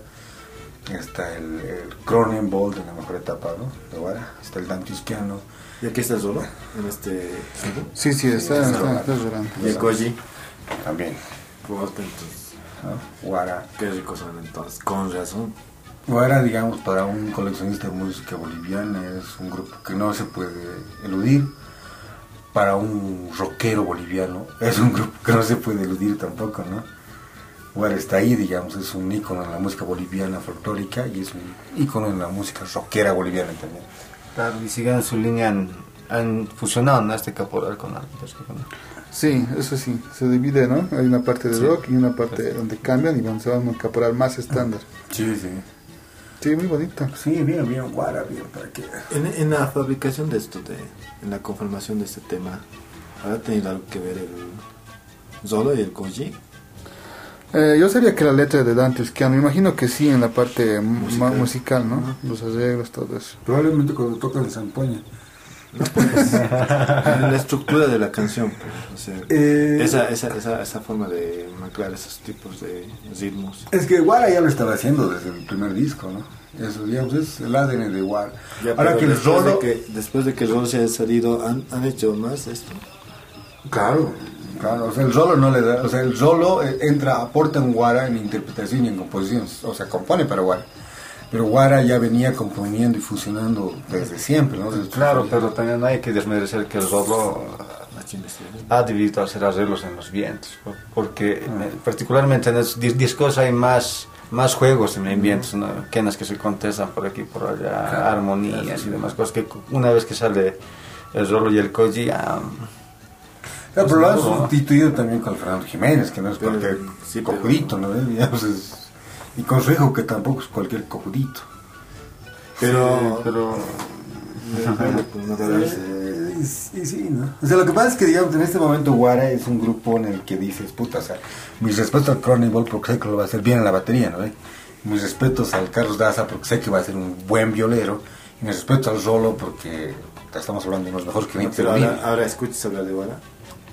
Está el, el Cronenbold en la mejor etapa, ¿no? De Guara. Está el Dante Isquiano. ¿Y aquí estás solo? En este álbum. Sí, sí, está, está, está llorando. Y el Koji. También. Puta, entonces. ¿No? Guara. Qué ricos son entonces. Con razón. Guara, digamos, para un coleccionista de música boliviana es un grupo que no se puede eludir. Para un rockero boliviano es un grupo que no se puede eludir tampoco, ¿no? Guara está ahí, digamos, es un ícono en la música boliviana folclórica y es un ícono en la música rockera boliviana también. Claro, y siguen su línea, han, han fusionado ¿no? este caporal con la Sí, eso sí, se divide, ¿no? Hay una parte de rock y una parte donde cambian y van, se van a caporal más estándar. Sí, sí. Sí, muy bonito. Sí, bien, bien, guara, bien, para que... En, en la fabricación de esto, de, en la conformación de este tema, ¿habrá tenido algo que ver el Zolo y el Koji? Eh, yo sabía que la letra de Dante Esquiano, me imagino que sí en la parte musical, musical ¿no? Los arreglos, todo eso. Probablemente cuando tocan zampoña. En la estructura de la canción, pues, o sea, Eh, esa, esa, esa, esa forma de mezclar esos tipos de ritmos. Es que Guara ya lo estaba haciendo desde el primer disco, ¿no? Eso, digamos, es el ADN de. Ya, Ahora que el después, Rolo... de que, después de que el Rolo se haya salido, ¿han, han hecho más esto? Claro, claro, o sea, el Rolo no le da, o sea, el Rolo eh, entra, aporta en Guara en interpretación y en composición, o sea, compone para Guara. Pero Guara ya venía componiendo y fusionando desde siempre, ¿no? Desde- Claro, pero también hay que desmerecer que el Rolo ha debido hacer arreglos en los vientos, por- porque eh, particularmente en los dis- discos hay más más juegos en vientos, ¿no? quenas que se contestan por aquí por allá, armonías y demás cosas que una vez que sale el Rolo y el Koji ya Claro, pero lo han No. sustituido también con Fernando Jiménez, que no es cualquier cojudito, ¿no? Digamos, es- y hijo, que tampoco es cualquier cojudito. Pero, pero Eh, y sí, sí, ¿no? O sea, lo que pasa es que, digamos, en este momento Guara es un grupo en el que dices, puta, o sea, mis respetos al Cronenball porque sé que lo va a hacer bien en la batería, ¿no? Mis respetos al Carlos Daza porque sé que va a ser un buen violero. Y mis respetos al Rolo porque puta, estamos hablando de los mejores que pero ahora, ahora escuchas hablar de Guara.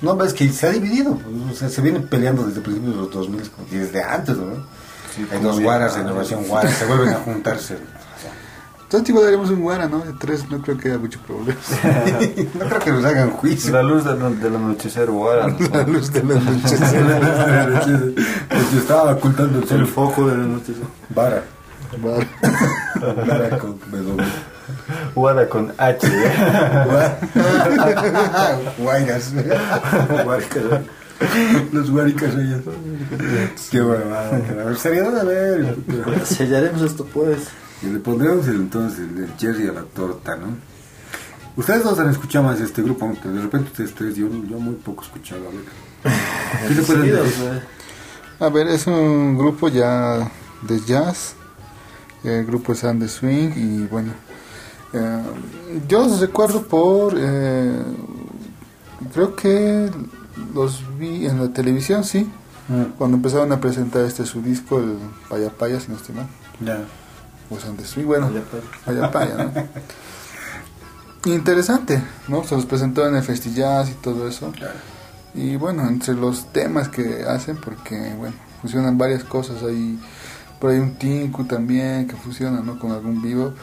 No, es que se ha dividido. O sea, se viene peleando desde principios de los 2000 como- y desde antes, ¿no? Hay como dos guaras de innovación guara, se vuelven a juntarse. Entonces, igual daremos un guara, ¿no? De tres, no creo que haya mucho problema. (laughs) no creo que nos hagan juicio. la luz del, del anochecer Guara, ¿no? La luz de (laughs) la noche. Porque estaba ocultando el sol. El foco de la noche. Vara. Vara. Vara con W. Guara con H ¿eh? (laughs) Guairas. (laughs) Los guaricas ellos. Qué huevada. A ver, seriedad a ver. Sellaremos esto, pues. Y le pondremos el, entonces el, cherry a la torta, ¿no? Ustedes dos han escuchado más de este grupo, aunque de repente ustedes tres, yo, yo muy poco he escuchado. A ver. (laughs) ¿Qué le pueden Seguidos, decir? eh. A ver, es un grupo ya de jazz. El grupo es And the Swing y bueno. eh, yo los recuerdo por. eh, creo que los vi en la televisión, sí. Mm. Cuando empezaron a presentar este su disco, el Paya Paya, si no estoy mal. Ya. And the Swing, bueno. Paya Paya Paya, ¿no? (laughs) Interesante, ¿no? Se los presentó en el Festijazz y todo eso. Y bueno, entre los temas que hacen, porque bueno, funcionan varias cosas. Hay por ahí un tinku también que funciona, ¿no? Con algún bebop.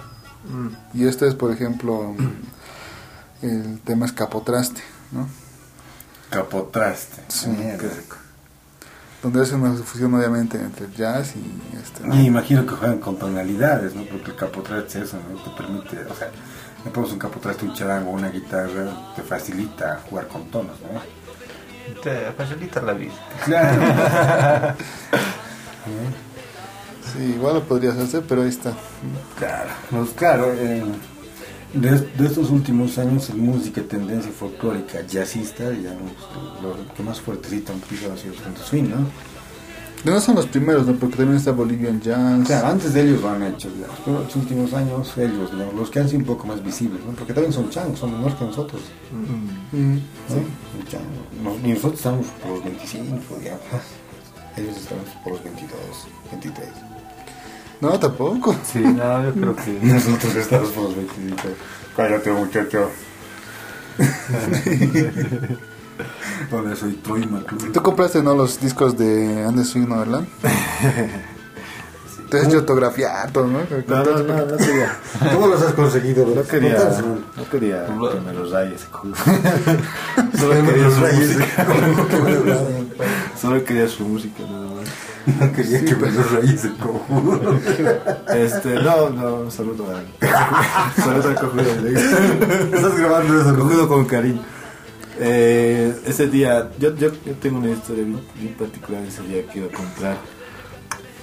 Y este es, por ejemplo, el tema es Capotraste, ¿no? Capotraste. Sí. Mierda. Donde es una fusión obviamente entre el jazz y este. ¿no? Y imagino que juegan con tonalidades, ¿no? Porque el capotraste es eso, ¿no? Te permite, o sea, le pones un capotraste, un charango, una guitarra, te facilita jugar con tonos, ¿no? te facilita la vida Claro. (laughs) Sí, igual lo podrías hacer, pero ahí está. Claro, pues claro, eh, de, de estos últimos años, el música, tendencia folclórica, jazzista, digamos, lo que más fuertecito han pisado ha sido el swing, ¿no? No son los primeros, ¿no? Porque también está Bolivian Jazz. Claro, antes de ellos lo han hecho, digamos, pero los últimos años ellos, digamos, los que han sido un poco más visibles, ¿no? Porque también son changos, son menores que nosotros, Mm, ¿no? Son changos. Nos- y nosotros estamos por los 25, digamos, ellos estamos por los 22, 23. No, tampoco. sí no yo creo que (laughs) Nosotros estamos por los 25. Cállate, muchacho. (laughs) Hola, soy Troy McClure. ¿Tú compraste no los discos de Andes Swing, no, verdad? Te has hecho autografiar todo, ¿no? No, no, no, no quería. ¿Cómo los has conseguido? No quería, no quería que me los rayes. (laughs) Solo quería su rayes. música. Solo quería su música, nada más. (laughs) No quería que me los rayes el cojudo. (laughs) Este, no, no, un saludo a. (laughs) saludo al cojudo. Estás grabando eso. Cojudo con cariño. Eh, ese día, yo, yo, yo tengo una historia bien, bien particular ese día que iba a comprar.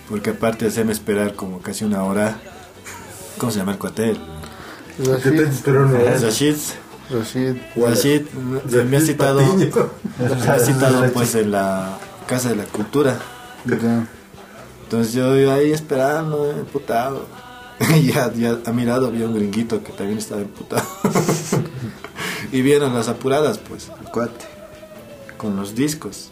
Porque aparte de hacerme esperar como casi una hora, ¿cómo se llama el cuatel? Rashid. Rashid Rashid. Rashid me ha citado, me ha citado pues en la Casa de la Cultura. Ya. Entonces yo iba ahí esperando, eh, emputado. Y (laughs) ya, ya a mi lado había un gringuito que también estaba emputado. (laughs) y vieron las apuradas, pues, el cuate. Con los discos.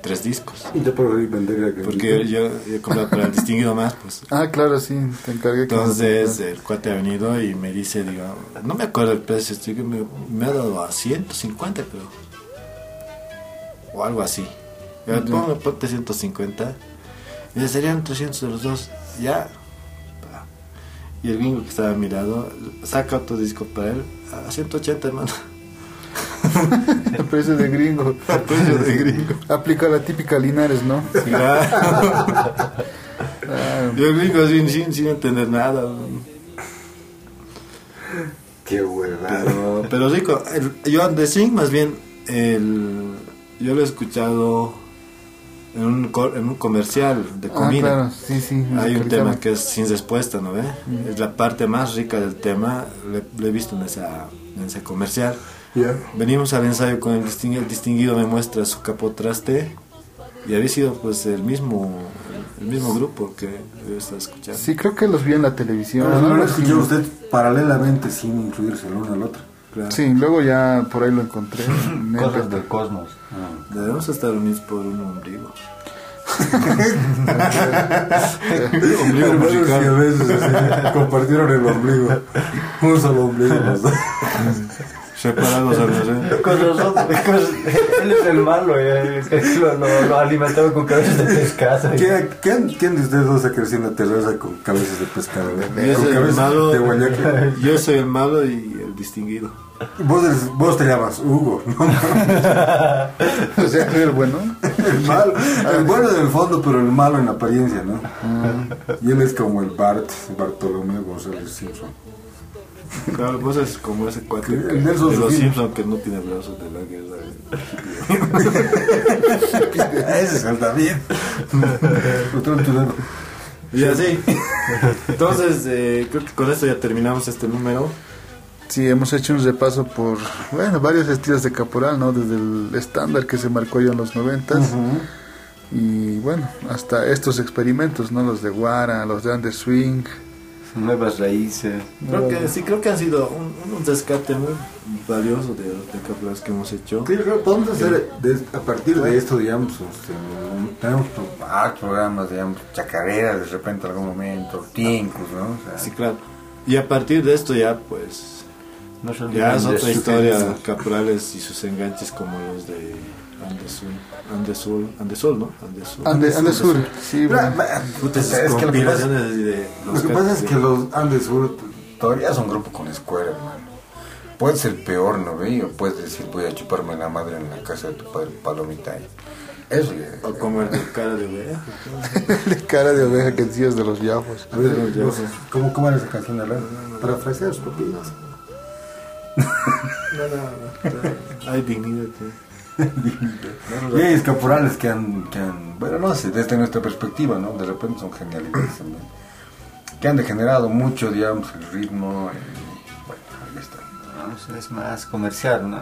Tres discos. Y yo por que Porque yo, yo compraba para el distinguido más, pues. (laughs) Ah, claro, sí, te encargué. que- Entonces el cuate ha venido y me dice, digo, no me acuerdo el precio, estoy que me, me ha dado a 150 creo. O algo así. Yo, ponme, ponte 150. Y dice, serían 300 de los dos. Ya. Y el gringo que estaba a mi lado saca otro disco para él a 180, hermano. (laughs) El precio de gringo. El precio de gringo. Aplica la típica Linares, ¿no? (laughs) Claro. Ah, Y el gringo sin, sin, sin entender nada. Qué huevada. Pero, pero rico. El, yo de Sing, más bien, el, yo lo he escuchado en un, co- en un comercial de ah, comida. claro, sí, sí. Hay un tema que es sin respuesta, ¿no ve? Es la parte más rica del tema, le- lo he visto en, esa, en ese comercial. Ya. Venimos al ensayo con el distinguido, el distinguido me muestra su capotraste y había sido pues el mismo el mismo grupo que yo estaba escuchando. Sí, creo que los vi en la televisión. Pero no ¿no? lo escuchó usted paralelamente sin incluirse el uno al otro. Claro. Sí, luego ya por ahí lo encontré. en (laughs) Cosas MP3. del cosmos. Debemos estar unidos por un ombligo. Hermanos que a veces así, compartieron el ombligo. Un solo ombligo. Los ¿eh? Con nosotros, (laughs) con- él es el malo, eh, lo, lo, lo alimentaba con cabezas de pescado. ¿Quién, quién, quién de ustedes dos se creció en la terraza con cabezas de pescado? eh? Yo Con soy el cabezas malo, de (laughs) yo soy el malo y el distinguido. Vos, eres- vos te llamas Hugo, ¿no? (laughs) O sea, el bueno. El malo. El bueno en el fondo, pero el malo en apariencia, ¿no? Y él es como el Bart, Bartolomé González Simpson. Claro, vos es como ese cuate que- de los. Simpsons que no tiene brazos de la guerra. (laughs) Ese es el David. (laughs) Y así. Entonces, eh, creo que con esto ya terminamos este número. Sí, hemos hecho un repaso por, bueno, varios estilos de caporal, ¿no? Desde el estándar que se marcó ya en los noventas. Y bueno, hasta estos experimentos, ¿no? Los de Guara, los de Under Swing. Nuevas raíces. Creo que sí, creo que han sido un, un rescate muy valioso de, caporales que hemos hecho. Sí, creo que podemos hacer de- a partir de esto, digamos, este, tenemos pro- programas, digamos, chacareras de repente en algún momento, tincos, ¿no? O sea, Sí, claro. Y a partir de esto ya, pues, No ya es otra historia, caporales y sus enganches como los de Andesul, Andesul, Andesol, ¿no? Andesul. Ande, Ande Sur, sí, bueno. Puta, es que lo que pasa, de lo los que pasa es que los Andes Sur todavía son grupo con escuela, hermano. Puede ser peor, ¿no ve? O puedes decir, voy a chuparme la madre en la casa de tu padre, palomita. ahí. Eso ya. O como el de cara de oveja. (laughs) de cara de oveja que decías de los yajos. A ver, no sé, ¿cómo, ¿Cómo era esa canción de la Parafrasear sus papilas. No, no, no. Hay dignidad. tío. (laughs) Y hay caporales que han, que han, bueno, no sé, desde nuestra perspectiva, ¿no? De repente son genialidades también. Que han degenerado mucho, digamos, el ritmo. y, bueno, ahí está. No, es más comercial, ¿no?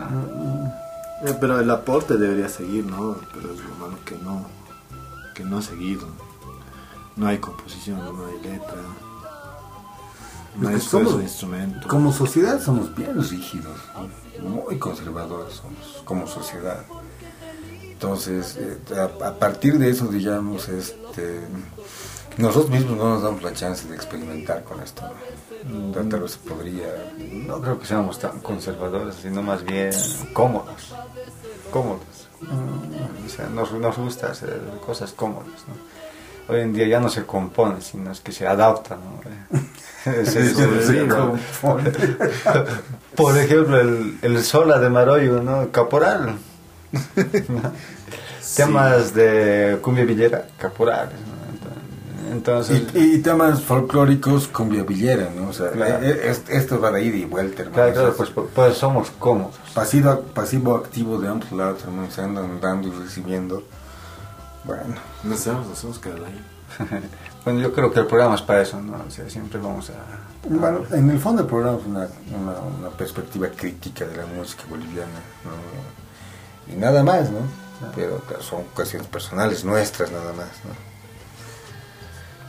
Eh, Pero el aporte debería seguir, ¿no? Pero es lo malo que no, que no ha seguido. No hay composición, no hay letra. Es instrumento. Como sociedad somos bien rígidos, muy conservadores somos como sociedad. Entonces, eh, a, partir de eso, digamos, este, nosotros mismos no nos damos la chance de experimentar con esto. ¿no? Tal- vez se podría. No creo que seamos tan conservadores, sino más bien cómodos. Cómodos. O sea, nos, nos gusta hacer cosas cómodas. ¿no? Hoy en día ya no se compone, sino es que se adapta. ¿no? (laughs) Es Se. (laughs) Por ejemplo, el, el Sola de Maroyo, ¿no? Caporal. Temas de cumbia villera, caporales. ¿no? Entonces, Y, y temas folclóricos cumbia villera, ¿no? O sea, Claro. eh, eh, esto va de ida y vuelta, hermano. claro, claro, sea, pues, pues somos cómodos. pasivo, pasivo activo de ambos lados, hermano, se andan dando y recibiendo. Bueno, No sabemos, no somos cada año. (laughs) bueno, yo creo que el programa es para eso, ¿no? O sea, siempre vamos a... Bueno, en el fondo el programa es una, una, una perspectiva crítica de la música boliviana, ¿no? Y nada más, ¿no? Pero claro, son cuestiones personales nuestras, nada más, ¿no?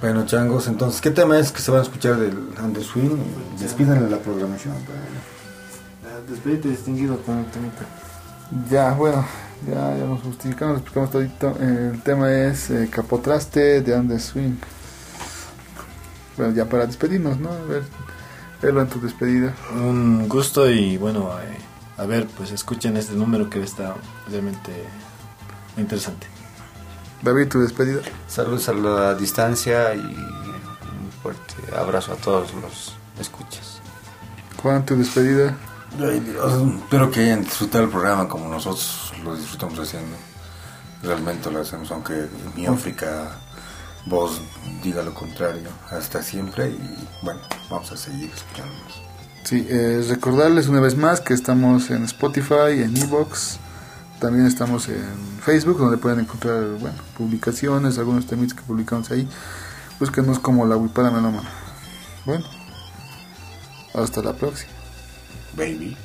Bueno, changos, entonces, ¿qué tema es que se van a escuchar del Under Swing? Despídanle la programación. Despedite distinguido con un temita. Ya, bueno, ya, ya nos justificamos, explicamos todito. El tema es eh, Capotraste de Andes Swing. Bueno, ya para despedirnos, ¿no? A ver, verlo en tu despedida. Un gusto y bueno, eh, a ver, pues escuchen este número que está realmente interesante. David, tu despedida. Saludos a la distancia y un fuerte abrazo a todos los escuchas. Juan, tu despedida. Ay, Dios, espero que hayan disfrutado el programa como nosotros lo disfrutamos haciendo. Realmente lo hacemos, aunque mi África voz diga lo contrario. Hasta siempre y bueno, vamos a seguir escuchándonos. Sí, eh, recordarles una vez más que estamos en Spotify, en Evox, también estamos en Facebook, donde pueden encontrar bueno, publicaciones, algunos temas que publicamos ahí. Búsquenos como la Huipada Melómana. Bueno, hasta la próxima. Baby.